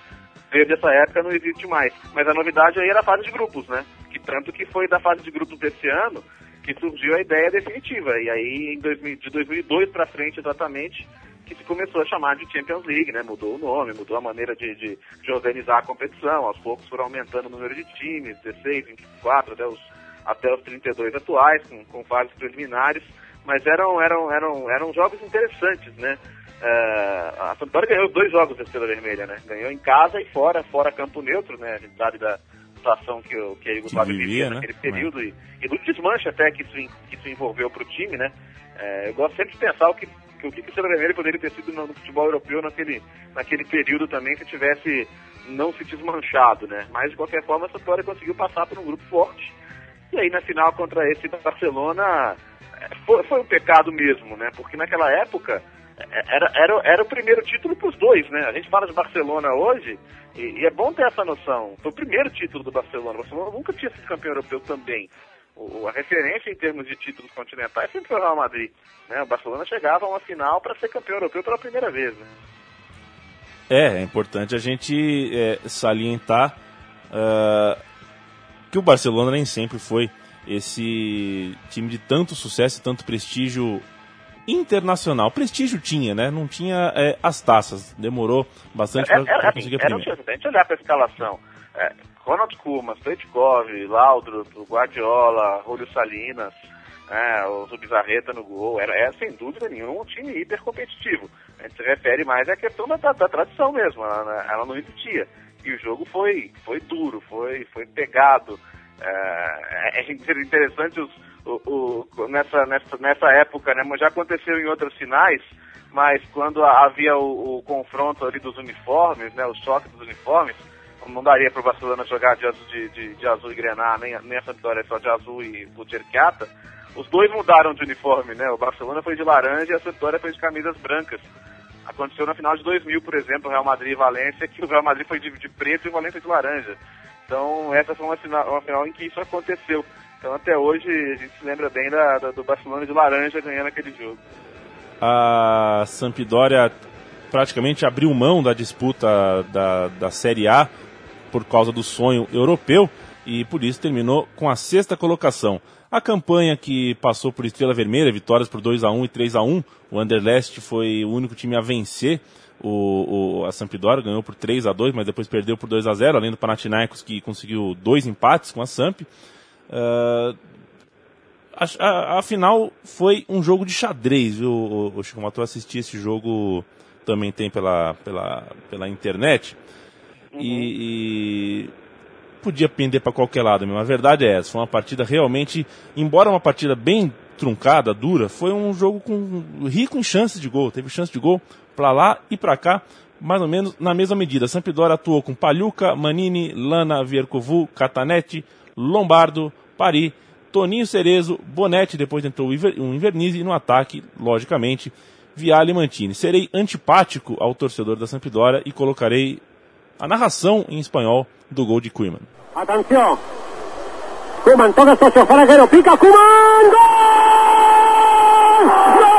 desde essa época não existe mais. Mas a novidade aí era a fase de grupos, né? Que tanto que foi da fase de grupos desse ano que surgiu a ideia definitiva. E aí, em 2000, de 2002 para frente, exatamente, que se começou a chamar de Champions League, né? Mudou o nome, mudou a maneira de, de, de organizar a competição. Aos poucos foram aumentando o número de times, 16, 24, até os, até os 32 atuais, com, com fases preliminares. Mas eram, eram, eram, eram jogos interessantes, né? Uh, a Sampdoria ganhou dois jogos da Estrela Vermelha, né? Ganhou em casa e fora, fora campo neutro, né? A gente sabe da, situação que, o, que a Yugoslávia vivia né? naquele período e, e do desmanche até que isso, que isso envolveu para o time, né? É, eu gosto sempre de pensar o que, que o que o Estrela Vermelha poderia ter sido no, no, futebol europeu naquele, naquele período também se tivesse não se desmanchado, né? Mas de qualquer forma, a Sampdoria conseguiu passar por um grupo forte e aí na final contra esse Barcelona é, foi, foi um pecado mesmo, né? Porque naquela época é, era, era, era o primeiro título para os dois, né? A gente fala de Barcelona hoje e, e, é bom ter essa noção. Foi o primeiro título do Barcelona. O Barcelona nunca tinha sido campeão europeu também. O, a referência em termos de títulos continentais sempre foi o Real Madrid. Né? O Barcelona chegava a uma final para ser campeão europeu pela primeira vez. Né? É, é importante a gente é, salientar uh, que o Barcelona nem sempre foi esse time de tanto sucesso e tanto prestígio internacional. Prestígio tinha, né? Não tinha é, as taças. Demorou bastante para conseguir a primeira. Era um se a gente olhar para a escalação, é, Ronald Koeman, Stoichkov, Laudrup, Guardiola, Julio Salinas, é, o Zubizarreta no gol, era, é, sem dúvida nenhuma um time hiper competitivo. A gente se refere mais à questão da, da, da tradição mesmo, ela, ela não existia. E o jogo foi, foi duro, foi, foi pegado. É, é interessante os, o, o, nessa, nessa, nessa época, né? Já aconteceu em outras finais, mas quando havia o, o confronto ali dos uniformes, né? O choque dos uniformes, não daria para o Barcelona jogar de, de, de, de, azul e grenar, nem, nem essa vitória só de azul e Bucerquiata. Os dois mudaram de uniforme, né? O Barcelona foi de laranja e a vitória foi de camisas brancas. Aconteceu na final de 2000, por exemplo, Real Madrid e Valência, que o Real Madrid foi de, de preto e o Valência de laranja. Então, essa foi uma final, uma final em que isso aconteceu. Então até hoje a gente se lembra bem da, da, do Barcelona de laranja ganhando aquele jogo. A Sampdoria praticamente abriu mão da disputa da, da Série A por causa do sonho europeu e por isso terminou com a sexta colocação. A campanha que passou por Estrela Vermelha, vitórias por 2 a 1 e 3 a 1 o Anderlecht foi o único time a vencer o, o, a Sampdoria, ganhou por 3 a 2 mas depois perdeu por 2 a 0 além do Panathinaikos que conseguiu dois empates com a Samp. Uh, a, a, final foi um jogo de xadrez, viu, o, o Chico Matou assistir esse jogo também tem pela, pela, pela internet. Uhum. E, e, podia pender para qualquer lado mesmo. A verdade é essa, foi uma partida realmente, embora uma partida bem truncada, dura, foi um jogo com rico em chances de gol. Teve chance de gol pra lá e pra cá, mais ou menos na mesma medida. Sampdoria atuou com Pagliuca, Manini, Lana, Viercovu, Catanetti, Lombardo, Pari, Toninho Cerezo, Bonetti, depois entrou um Invernizzi e no ataque, logicamente, Viale e Mantini. Serei antipático ao torcedor da Sampdoria e colocarei a narração em espanhol do gol de Koeman. Atención. Kuman toca socio Faraguero, pica Kuman. ¡Gol! ¡Gol, gol, gol,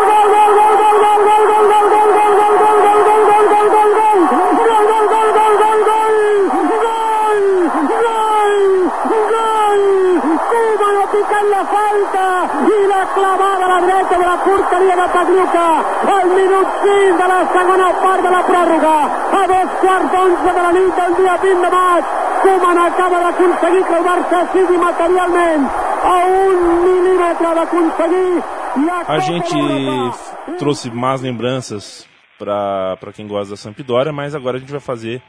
En la falta y la clavada a la derecha de la porteria de Pagliuca al minut 5 de la segona part de la pròrroga a dos quarts d'onze de la nit del dia 20 de maig Koeman acaba d'aconseguir que el Barça sigui materialment a un milímetre d'aconseguir A gente trouxe más lembranças para quem gosta da Sampdoria, mas agora a gente vai fazer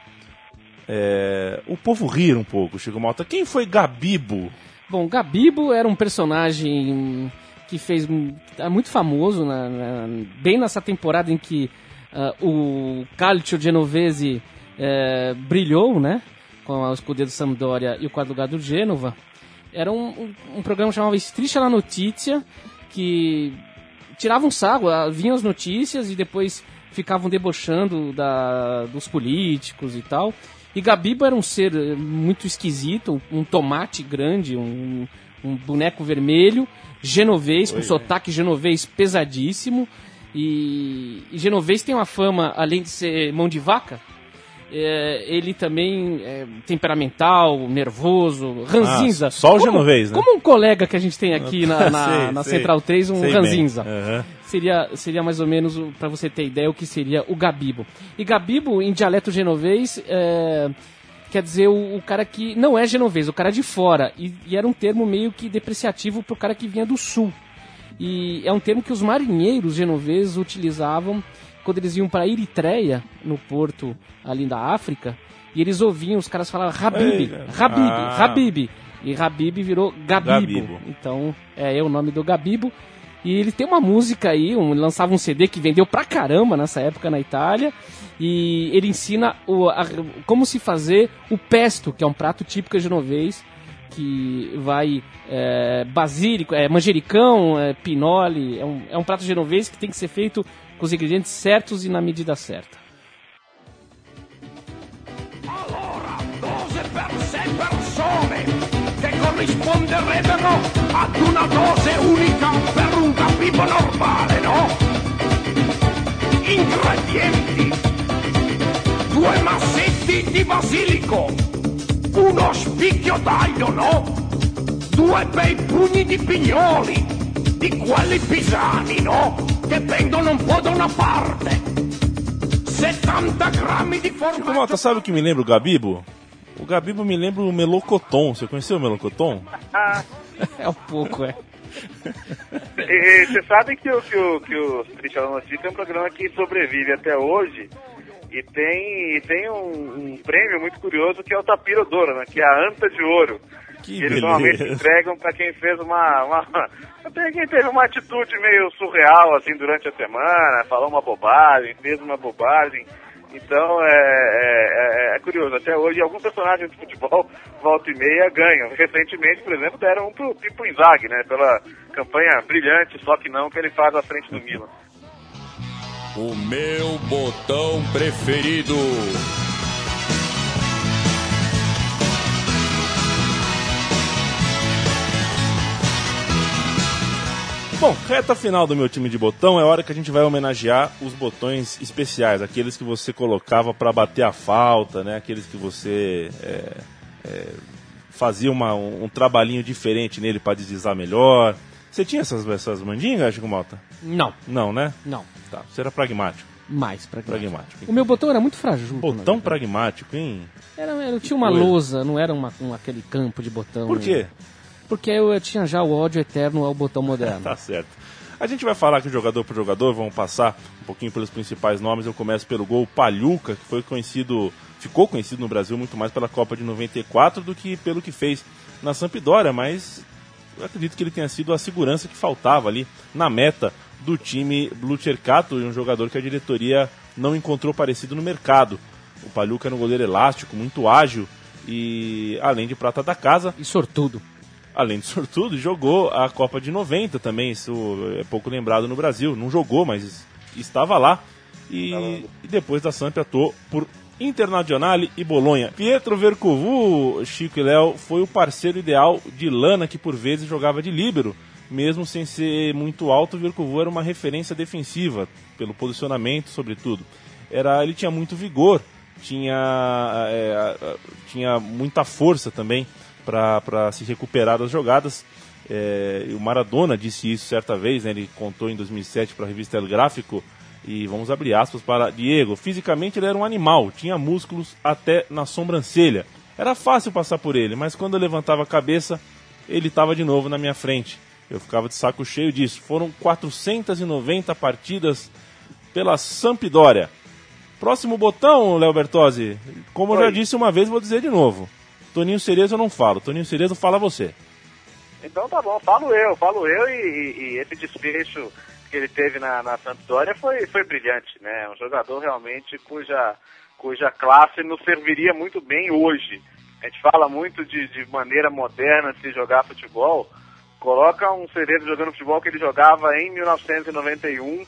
é, o povo rir um pouco, Chico Malta. Quem foi Gabibo? Bom, Gabibo era um personagem que fez é muito famoso, na- na- bem nessa temporada em que ah, o Calcio Genovese eh, brilhou, né? Com o escudeiro do Sampdoria e o lugar do Gênova. Era um, um, um programa que chamava Striscia la que tirava um saco, ah, vinham as notícias e depois ficavam debochando da, dos políticos e tal. E Gabibo era um ser eh, muito esquisito, um tomate grande, um, um boneco vermelho, genovês, com Oi, sotaque genovês pesadíssimo. E, e genovês tem uma fama, além de ser mão de vaca, é, ele também é temperamental, nervoso, ranzinza. Ah, só o Como- genovês, né? Como um colega que a gente tem aqui na, <laughs> na, Sei, na. Central 3, um ranzinza. Aham. Seria, seria mais ou menos, para você ter ideia, o que seria o Gabibo. E Gabibo, em dialeto genovês, é, quer dizer o, o cara que não é genovês, o cara de fora. E, e era um termo meio que depreciativo pro cara que vinha do sul. E é um termo que os marinheiros genoveses utilizavam quando eles iam para Eritreia, no porto ali da África, e eles ouviam os caras falar Habib, Habib, ah. Habib. E Habib virou Gabibo. Gabibo. Então, é, é o nome do Gabibo. E ele tem uma música aí, um, lançava um CD que vendeu pra caramba nessa época na Itália. E ele ensina o, a- como se fazer o pesto, que é um prato típico genovês, que vai é, basílico, é, manjericão, é, pinole. É um, é um prato genovês que tem que ser feito com os ingredientes certos e na medida certa. Dose per sei persone che corrisponderebbero ad una dose unica per un capibo normale, no? Ingredienti. Due massetti di basilico, uno spicchio d'aglio, no? Due bei pugni di pignoli, di quelli pisani, no? Che vengono un po' da una parte. 70 grammi di formaggio. Malta, sabe o que me lembra o Gabibo? O Gabibo me lembra o Melocoton. Você conheceu o Melocoton? <laughs> É um pouco, é. E, você sabe que o, que o, que o Cristiano Notícia é um programa que sobrevive até hoje e tem, e tem um, um prêmio muito curioso que é o Tapiro d'Oro, né? Que é a Anta de Ouro. Que eles beleza. normalmente entregam para quem fez uma, uma quem teve uma atitude meio surreal assim durante a semana, falou uma bobagem, fez uma bobagem. Então é, é, é- é curioso, até hoje alguns personagens de futebol <laughs> volta e meia ganham. Recentemente, por exemplo, deram um pro Pipo Inzaghi, né? Pela campanha brilhante, só que não, que ele faz à frente do Milan. O meu botão preferido. Bom, reta final do meu time de botão é hora que a gente vai homenagear os botões especiais, aqueles que você colocava para bater a falta, né? Aqueles que você é, é, fazia uma- um, um trabalhinho diferente nele para deslizar melhor. Você tinha essas, essas mandingas, Chico Malta? Não, Não, né? não. Tá, você era pragmático. Mais pragmático. Pragmático. O meu botão era muito frágil. Botão pragmático, hein? Era, era- tinha uma Coisa. lousa, não era uma, um- aquele campo de botão. Por quê? Porque eu, eu tinha já o ódio eterno ao botão moderno. <laughs> Tá certo. A gente vai falar aqui jogador por jogador, vamos passar um pouquinho pelos principais nomes. Eu começo pelo gol Palhuca, que foi conhecido, ficou conhecido no Brasil muito mais pela Copa de 94 do que pelo que fez na Sampdoria, mas eu acredito que ele tenha sido a segurança que faltava ali na meta do time Blue Cercato, um jogador que a diretoria não encontrou parecido no mercado. O Paluca era um goleiro elástico, muito ágil e além de prata da casa. E sortudo. Além de sortudo, <laughs> jogou a Copa de 90 também, isso é pouco lembrado no Brasil. Não jogou, mas estava lá. E, e depois da Samp atuou por Internazionale e Bolonha. Pietro Vercovu, Chico e Léo, foi o parceiro ideal de Lana, que por vezes jogava de líbero. Mesmo sem ser muito alto, Vercovu era uma referência defensiva, pelo posicionamento, sobretudo. Era, ele tinha muito vigor, tinha, é, tinha muita força também para se recuperar das jogadas. É, o Maradona disse isso certa vez, né, ele contou em 2007 para a revista El Gráfico, e vamos abrir aspas para Diego. Fisicamente ele era um animal, tinha músculos até na sobrancelha. Era fácil passar por ele, mas quando eu levantava a cabeça, ele estava de novo na minha frente. Eu ficava de saco cheio disso. Foram 490 partidas pela Sampdoria. Próximo botão, Léo Bertozzi. Como eu já disse uma vez, vou dizer de novo. Toninho Cerezo eu não falo. Toninho Cerezo fala você. Então tá bom, falo eu, falo eu e, e, esse desfecho que ele teve na, na Sampdoria foi, foi brilhante, né? Um jogador realmente cuja, cuja classe nos serviria muito bem hoje. A gente fala muito de, de maneira moderna de se jogar futebol. Coloca um Cerezo jogando futebol que ele jogava em 1991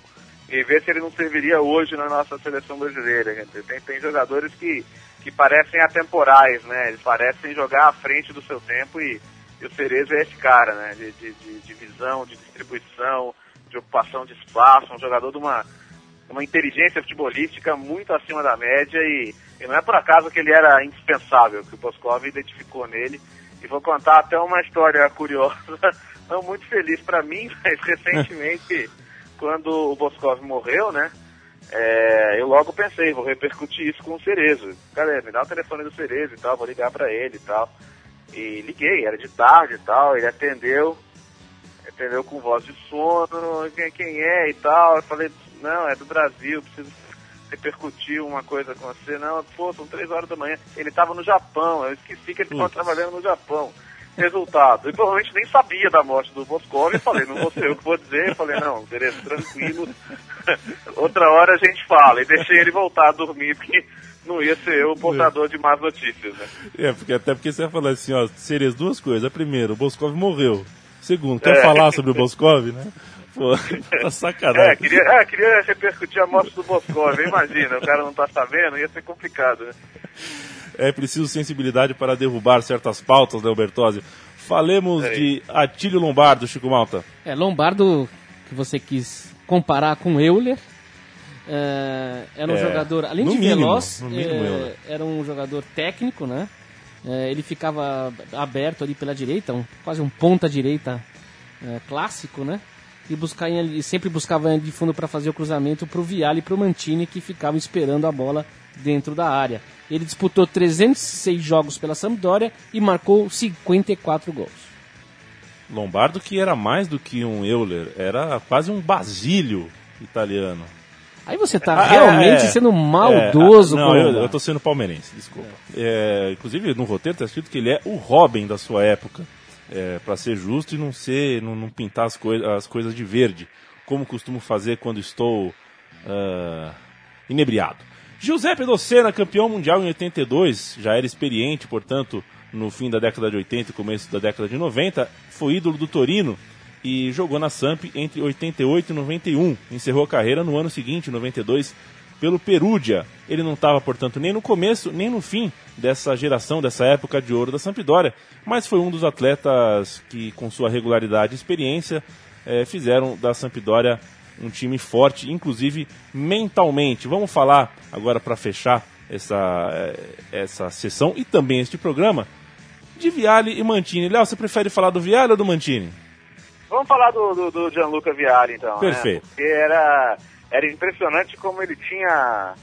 e vê se ele não serviria hoje na nossa seleção brasileira. Tem, tem jogadores que, que parecem atemporais, né? Eles parecem jogar à frente do seu tempo e, e o Cerezo é esse cara, né? De, de, de, visão, de distribuição, de ocupação de espaço, um jogador de uma, uma inteligência futebolística muito acima da média e, e, não é por acaso que ele era indispensável, que o Boscov identificou nele. E vou contar até uma história curiosa, <laughs> não muito feliz para mim, mas <laughs> recentemente, quando o Boscov morreu, né? É, eu logo pensei, vou repercutir isso com o Cerezo. Cara, me dá o telefone do Cerezo e tal, vou ligar para ele e tal. E liguei, era de tarde e tal, ele atendeu, entendeu? Com voz de sono, quem, quem é e tal. Eu falei, não, é do Brasil, preciso repercutir uma coisa com você. Não, pô, são três horas da manhã. Ele estava no Japão, eu esqueci que ele estava trabalhando no Japão. Resultado, eu provavelmente nem sabia da morte do Boscov, eu falei, não vou ser eu que vou dizer, falei, não, Tereza, tranquilo, <laughs> outra hora a gente fala, e deixei ele voltar a dormir, porque não ia ser eu o portador de más notícias, né? É, porque, até porque você ia falar assim, ó, Cerezo, duas coisas, a primeira, o Boscov morreu, Segundo, quer é. falar sobre o Boscov, né? Pô, <laughs> tá sacanagem. É, queria, é, queria repercutir a morte do Boscov, imagina, o cara não tá sabendo, ia ser complicado, né? É preciso sensibilidade para derrubar certas pautas, né, Bertozzi? Falemos é de Atílio Lombardo, Chico Malta. É, Lombardo, que você quis comparar com Euler, é, era um é, jogador, além de mínimo, veloz, é, era um jogador técnico, né? É, ele ficava aberto ali pela direita, um, quase um ponta direita é, clássico, né? E, buscar e sempre buscava de fundo para fazer o cruzamento para o Viale e para o Mantini, que ficavam esperando a bola dentro da área. Ele disputou 306 jogos pela Sampdoria e marcou 54 gols. Lombardo que era mais do que um Euler, era quase um Basílio italiano. Aí você está ah, realmente é, sendo maldoso. É, não, eu, eu tô sendo palmeirense, desculpa. É, inclusive, no roteiro está escrito que ele é o Robin da sua época. É, para ser justo e não ser não, não pintar as, coi as coisas de verde, como costumo fazer quando estou uh, inebriado. Giuseppe Docena, campeão mundial em 82, já era experiente, portanto, no fim da década de 80 e começo da década de 90, foi ídolo do Torino e jogou na Samp entre 88 e 91. Encerrou a carreira no ano seguinte, 92, pelo Perugia. Ele não estava, portanto, nem no começo, nem no fim dessa geração, dessa época de ouro da Sampdoria, mas foi um dos atletas que, com sua regularidade e experiência, eh, fizeram da Sampdoria um time forte, inclusive mentalmente. Vamos falar agora para fechar essa, eh, essa sessão e também este programa de Viale e Mantini. Léo, você prefere falar do Viale ou do Mantini? Vamos falar do, do, do Gianluca Viari, então. Né? Perfeito. Né? Porque era, era impressionante como ele tinha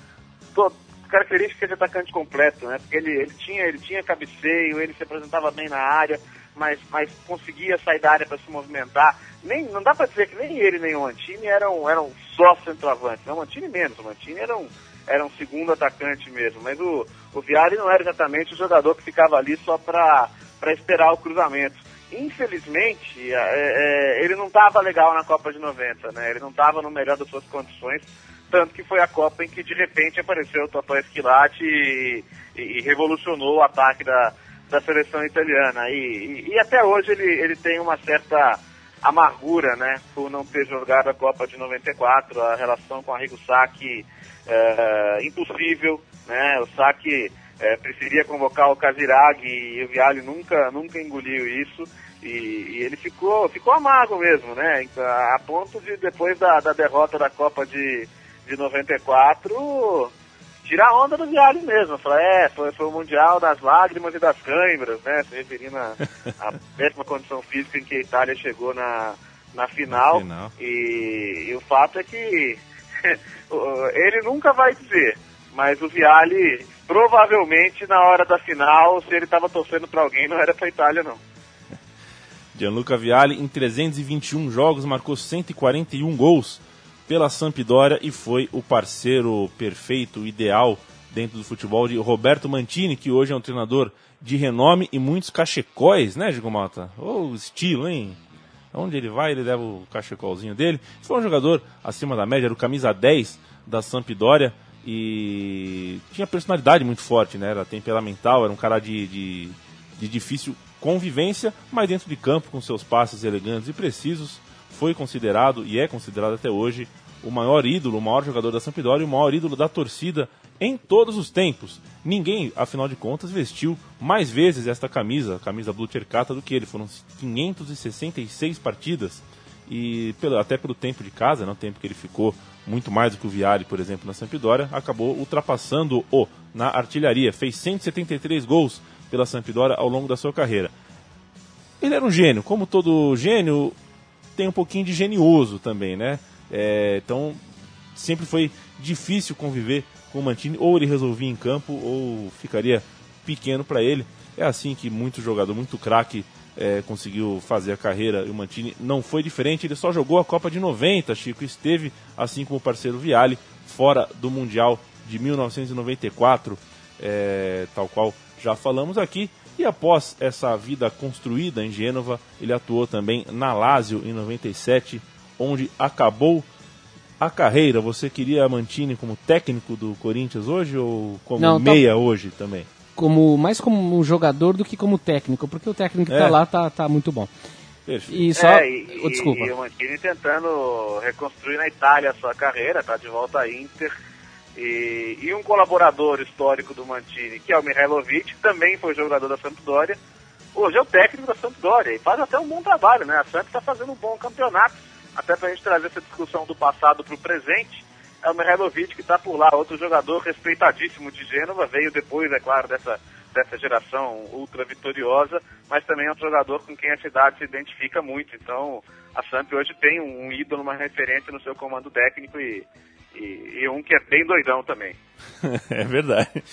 todo, características de atacante completo, né? Porque ele, ele, tinha, ele tinha cabeceio, ele se apresentava bem na área, mas, mas conseguia sair da área para se movimentar. Nem, não dá para dizer que nem ele nem o Mantini eram, eram só centroavantes. Não, o Mantini menos. O Mantini era um, era um segundo atacante mesmo. Mas o, o Viari não era exatamente o jogador que ficava ali só para esperar o cruzamento infelizmente, é, é, ele não estava legal na Copa de 90, né? Ele não estava no melhor das suas condições, tanto que foi a Copa em que de repente apareceu o Totó Esquilate e, e, e revolucionou o ataque da, da seleção italiana. E, e, e até hoje ele, ele tem uma certa amargura, né, por não ter jogado a Copa de 94, a relação com a Rigo Sacchi é, impossível, né, o Sacchi é, preferia convocar o Casiraghi e o Vialli nunca, nunca engoliu isso e, e, ele ficou, ficou amargo mesmo, né, então, a ponto de depois da, da derrota da Copa de, de 94 tirar a onda do Vialli mesmo. Falar, é, foi, foi o Mundial das Lágrimas e das Câimbras, né? Se referindo à <laughs> péssima condição física em que a Itália chegou na, na final. Final. E, e o fato é que <laughs> ele nunca vai dizer, mas o Vialli provavelmente na hora da final, se ele estava torcendo para alguém, não era para a Itália não. <laughs> Gianluca Vialli, em 321 jogos, marcou 141 gols pela Sampdoria e foi o parceiro perfeito, ideal dentro do futebol de Roberto Mantini, que hoje é um treinador de renome e muitos cachecóis, né, Gigo Mota? Ô, oh, estilo, hein? Onde ele vai, ele leva o cachecolzinho dele. Foi um jogador acima da média, era o camisa 10 da Sampdoria e tinha personalidade muito forte, né? Era temperamental, era um cara de, de, de difícil convivência, mas dentro de campo, com seus passes elegantes e precisos, foi considerado e é considerado até hoje o maior ídolo, o maior jogador da Sampdoria e o maior ídolo da torcida em todos os tempos. Ninguém, afinal de contas, vestiu mais vezes esta camisa, a camisa Blue Cercata, do que ele. Foram 566 partidas e pelo, até pelo tempo de casa, né, o tempo que ele ficou muito mais do que o Viari, por exemplo, na Sampdoria, acabou ultrapassando-o na artilharia. Fez 173 gols pela Sampdoria ao longo da sua carreira. Ele era um gênio, como todo gênio, tem um pouquinho de genioso também, né? É, então, sempre foi difícil conviver com o Mantini, ou ele resolvia em campo, ou ficaria pequeno para ele. É assim que muito jogador, muito craque, é, conseguiu fazer a carreira e o Mantini não foi diferente. Ele só jogou a Copa de 90, Chico, esteve, assim como o parceiro Viali, fora do Mundial de 1994, é, tal qual já falamos aqui. E após essa vida construída em Gênova, ele atuou também na Lazio em 97, onde acabou a carreira. Você queria a Mantini como técnico do Corinthians hoje ou como Não, tá- meia hoje também? Como, mais como jogador do que como técnico, porque o técnico que É. tá lá tá, tá muito bom. Perfeito. E só. É, e, oh, desculpa. e o Mancini tentando reconstruir na Itália a sua carreira, tá de volta à Inter. E, e um colaborador histórico do Mantini, que é o Mihailovic, também foi jogador da Sampdoria. Hoje é o técnico da Sampdoria e faz até um bom trabalho, né? A Samp está fazendo um bom campeonato, até para a gente trazer essa discussão do passado para o presente. É o Mihailovic que está por lá, outro jogador respeitadíssimo de Gênova, veio depois, é claro, dessa, dessa geração ultra vitoriosa, mas também é um jogador com quem a cidade se identifica muito. Então, a Samp hoje tem um, ídolo, uma referência no seu comando técnico e, e, e um que é bem doidão também. <laughs> é verdade.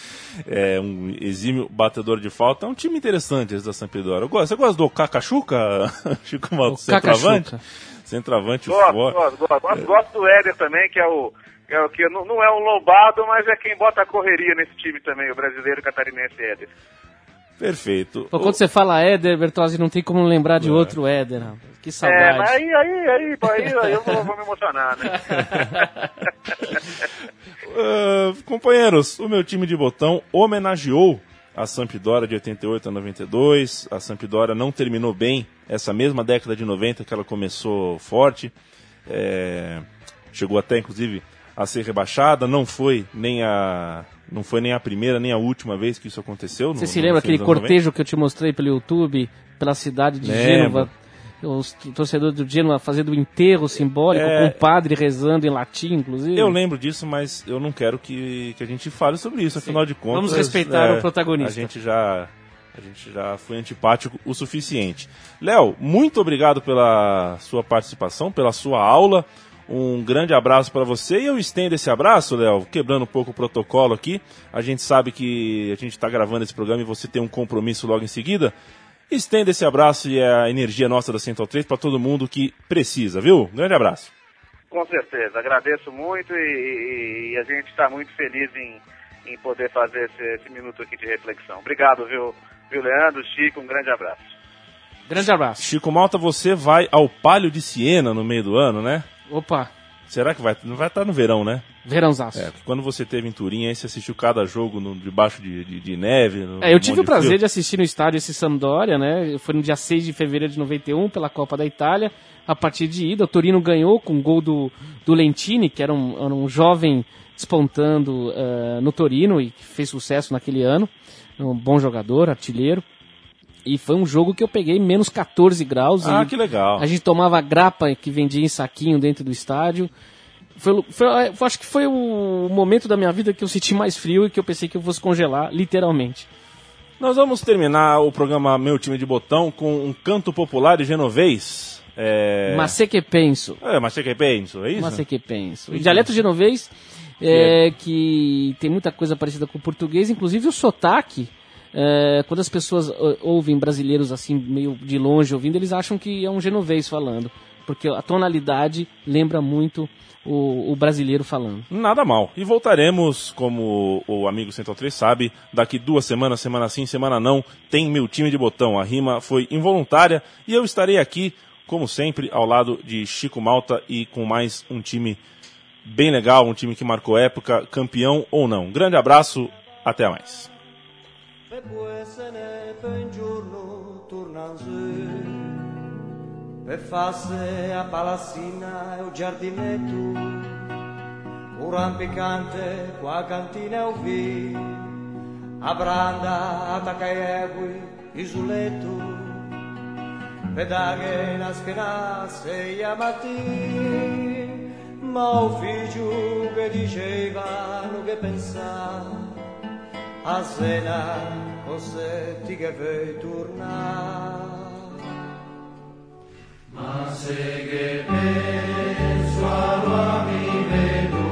É um exímio batedor de falta. É um time interessante esse da Sampdoria. Eu gosto- Você gosta do Cacachuca, <laughs> Chico Malto, centroavante? Centroavante Gosto, forte. gosto, gosto, gosto, gosto do Éder também, que é o que, é o que não, não é um lombado, mas é quem bota a correria nesse time também, o brasileiro catarinense Éder. Perfeito. Pô, quando você fala Éder, Bertozzi, não tem como lembrar de outro Éder. rapaz. Que É, saudade. mas aí, aí, aí, aí, aí eu vou, vou me emocionar, né? <laughs> Ah, companheiros, o meu time de botão homenageou a Sampdoria de 88 a 92. A Sampdoria não terminou bem essa mesma década de 90 que ela começou forte. É, chegou até, inclusive, a ser rebaixada. Não foi nem a não foi nem a primeira nem a última vez que isso aconteceu. Você no- se lembra aquele anos 90? cortejo que eu te mostrei pelo YouTube, pela cidade de Lembro. Gênova? Os torcedores do Gênova fazendo o enterro simbólico, É. com o padre rezando em latim, inclusive. Eu lembro disso, mas eu não quero que, que a gente fale sobre isso, afinal de contas. Vamos respeitar é, o protagonista. A gente já. A gente já foi antipático o suficiente. Léo, muito obrigado pela sua participação, pela sua aula. Um grande abraço para você e eu estendo esse abraço, Léo, quebrando um pouco o protocolo aqui. A gente sabe que a gente está gravando esse programa e você tem um compromisso logo em seguida. Estenda esse abraço e a energia nossa da Central 3 para todo mundo que precisa, viu? Grande abraço. Com certeza, agradeço muito e, e- e a gente está muito feliz em, em poder fazer esse, esse minuto aqui de reflexão. Obrigado, viu, viu, Leandro, Chico, um grande abraço. Grande abraço. Chico Malta, você vai ao Palio de Siena no meio do ano, né? Opa, Será que vai? Não vai estar no verão, né? verãozaço. É, quando você teve em Turim, aí você assistiu cada jogo no- debaixo de, de- de neve. no- É, eu tive o prazer frio. de assistir no estádio esse Sampdoria, né? Foi no dia 6 de fevereiro de 91, pela Copa da Itália. A partir de ida, o Torino ganhou com um gol do, do Lentini, que era um, era um jovem despontando eh, no Torino e que fez sucesso naquele ano. Um bom jogador, artilheiro. E foi um jogo que eu peguei menos 14 graus. Ah, que legal. A gente tomava grapa que vendia em saquinho dentro do estádio. Foi, foi- eu acho que foi o momento da minha vida que eu senti mais frio e que eu pensei que eu fosse congelar, literalmente. Nós vamos terminar o programa Meu Time de Botão com um canto popular de genovês. É... Sei que penso. É, mas você que penso, é isso? Sei que penso. O dialeto genovês, é, que tem muita coisa parecida com o português, inclusive o sotaque. É, quando as pessoas ó, ouvem brasileiros assim, meio de longe ouvindo, eles acham que é um genovês falando. Porque a tonalidade lembra muito o, o brasileiro falando. Nada mal. E voltaremos, como o amigo Central 3 sabe, daqui duas semanas, semana sim, semana não, tem meu time de botão. A rima foi involuntária e eu estarei aqui, como sempre, ao lado de Chico Malta e com mais um time bem legal, um time que marcou época, campeão ou não. Grande abraço, até mais. E può essere per un giorno tornan su per farsi a palazzina e un giardinetto un rampicante qua cantina o vi a branda a tacaiegui isoletto pedaghe na schiena sei a mattina ma o figlio che diceva non che pensava a cena você ti che vuoi tornare. Ma se che penso a mi vedo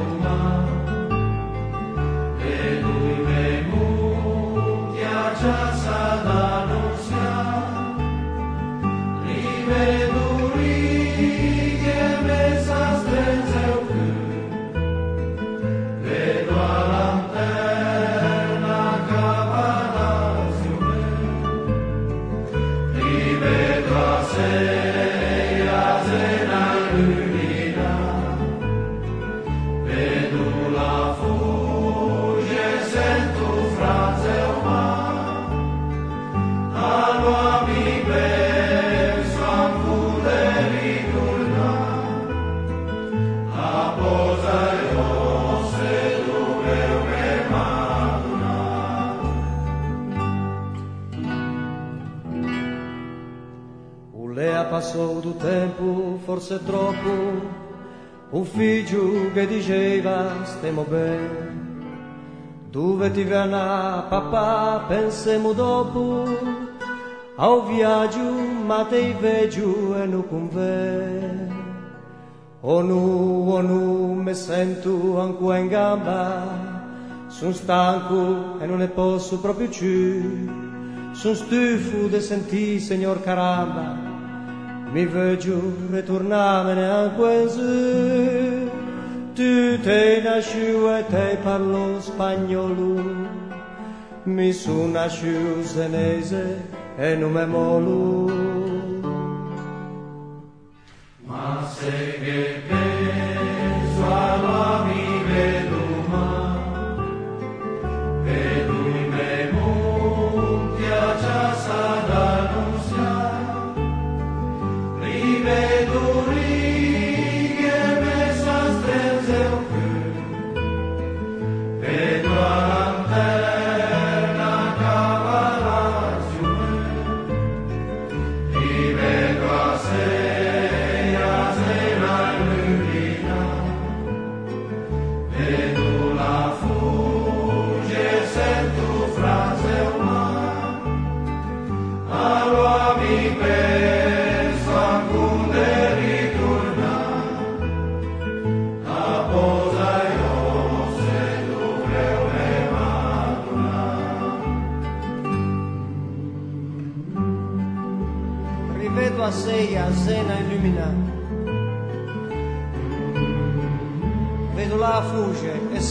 forse troppo, un figlio che diceva stiamo bene. Dove ti verrà papà, pensiamo dopo, ao viaggio, ma te veggio e non conve. O nu, o nu, mi sento ancora in gamba, sono stanco e non ne posso proprio più. Sono stufo di sentire, signor caramba, mi veggio ritornare anche su. Tu te nasciu e te parlo spagnolo, mi sono nasciu senese e non me molo. Ma se che penso allora mi vedo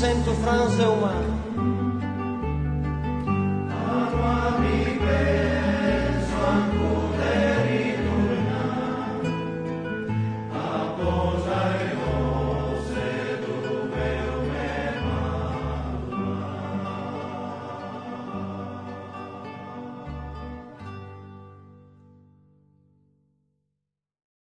100% França é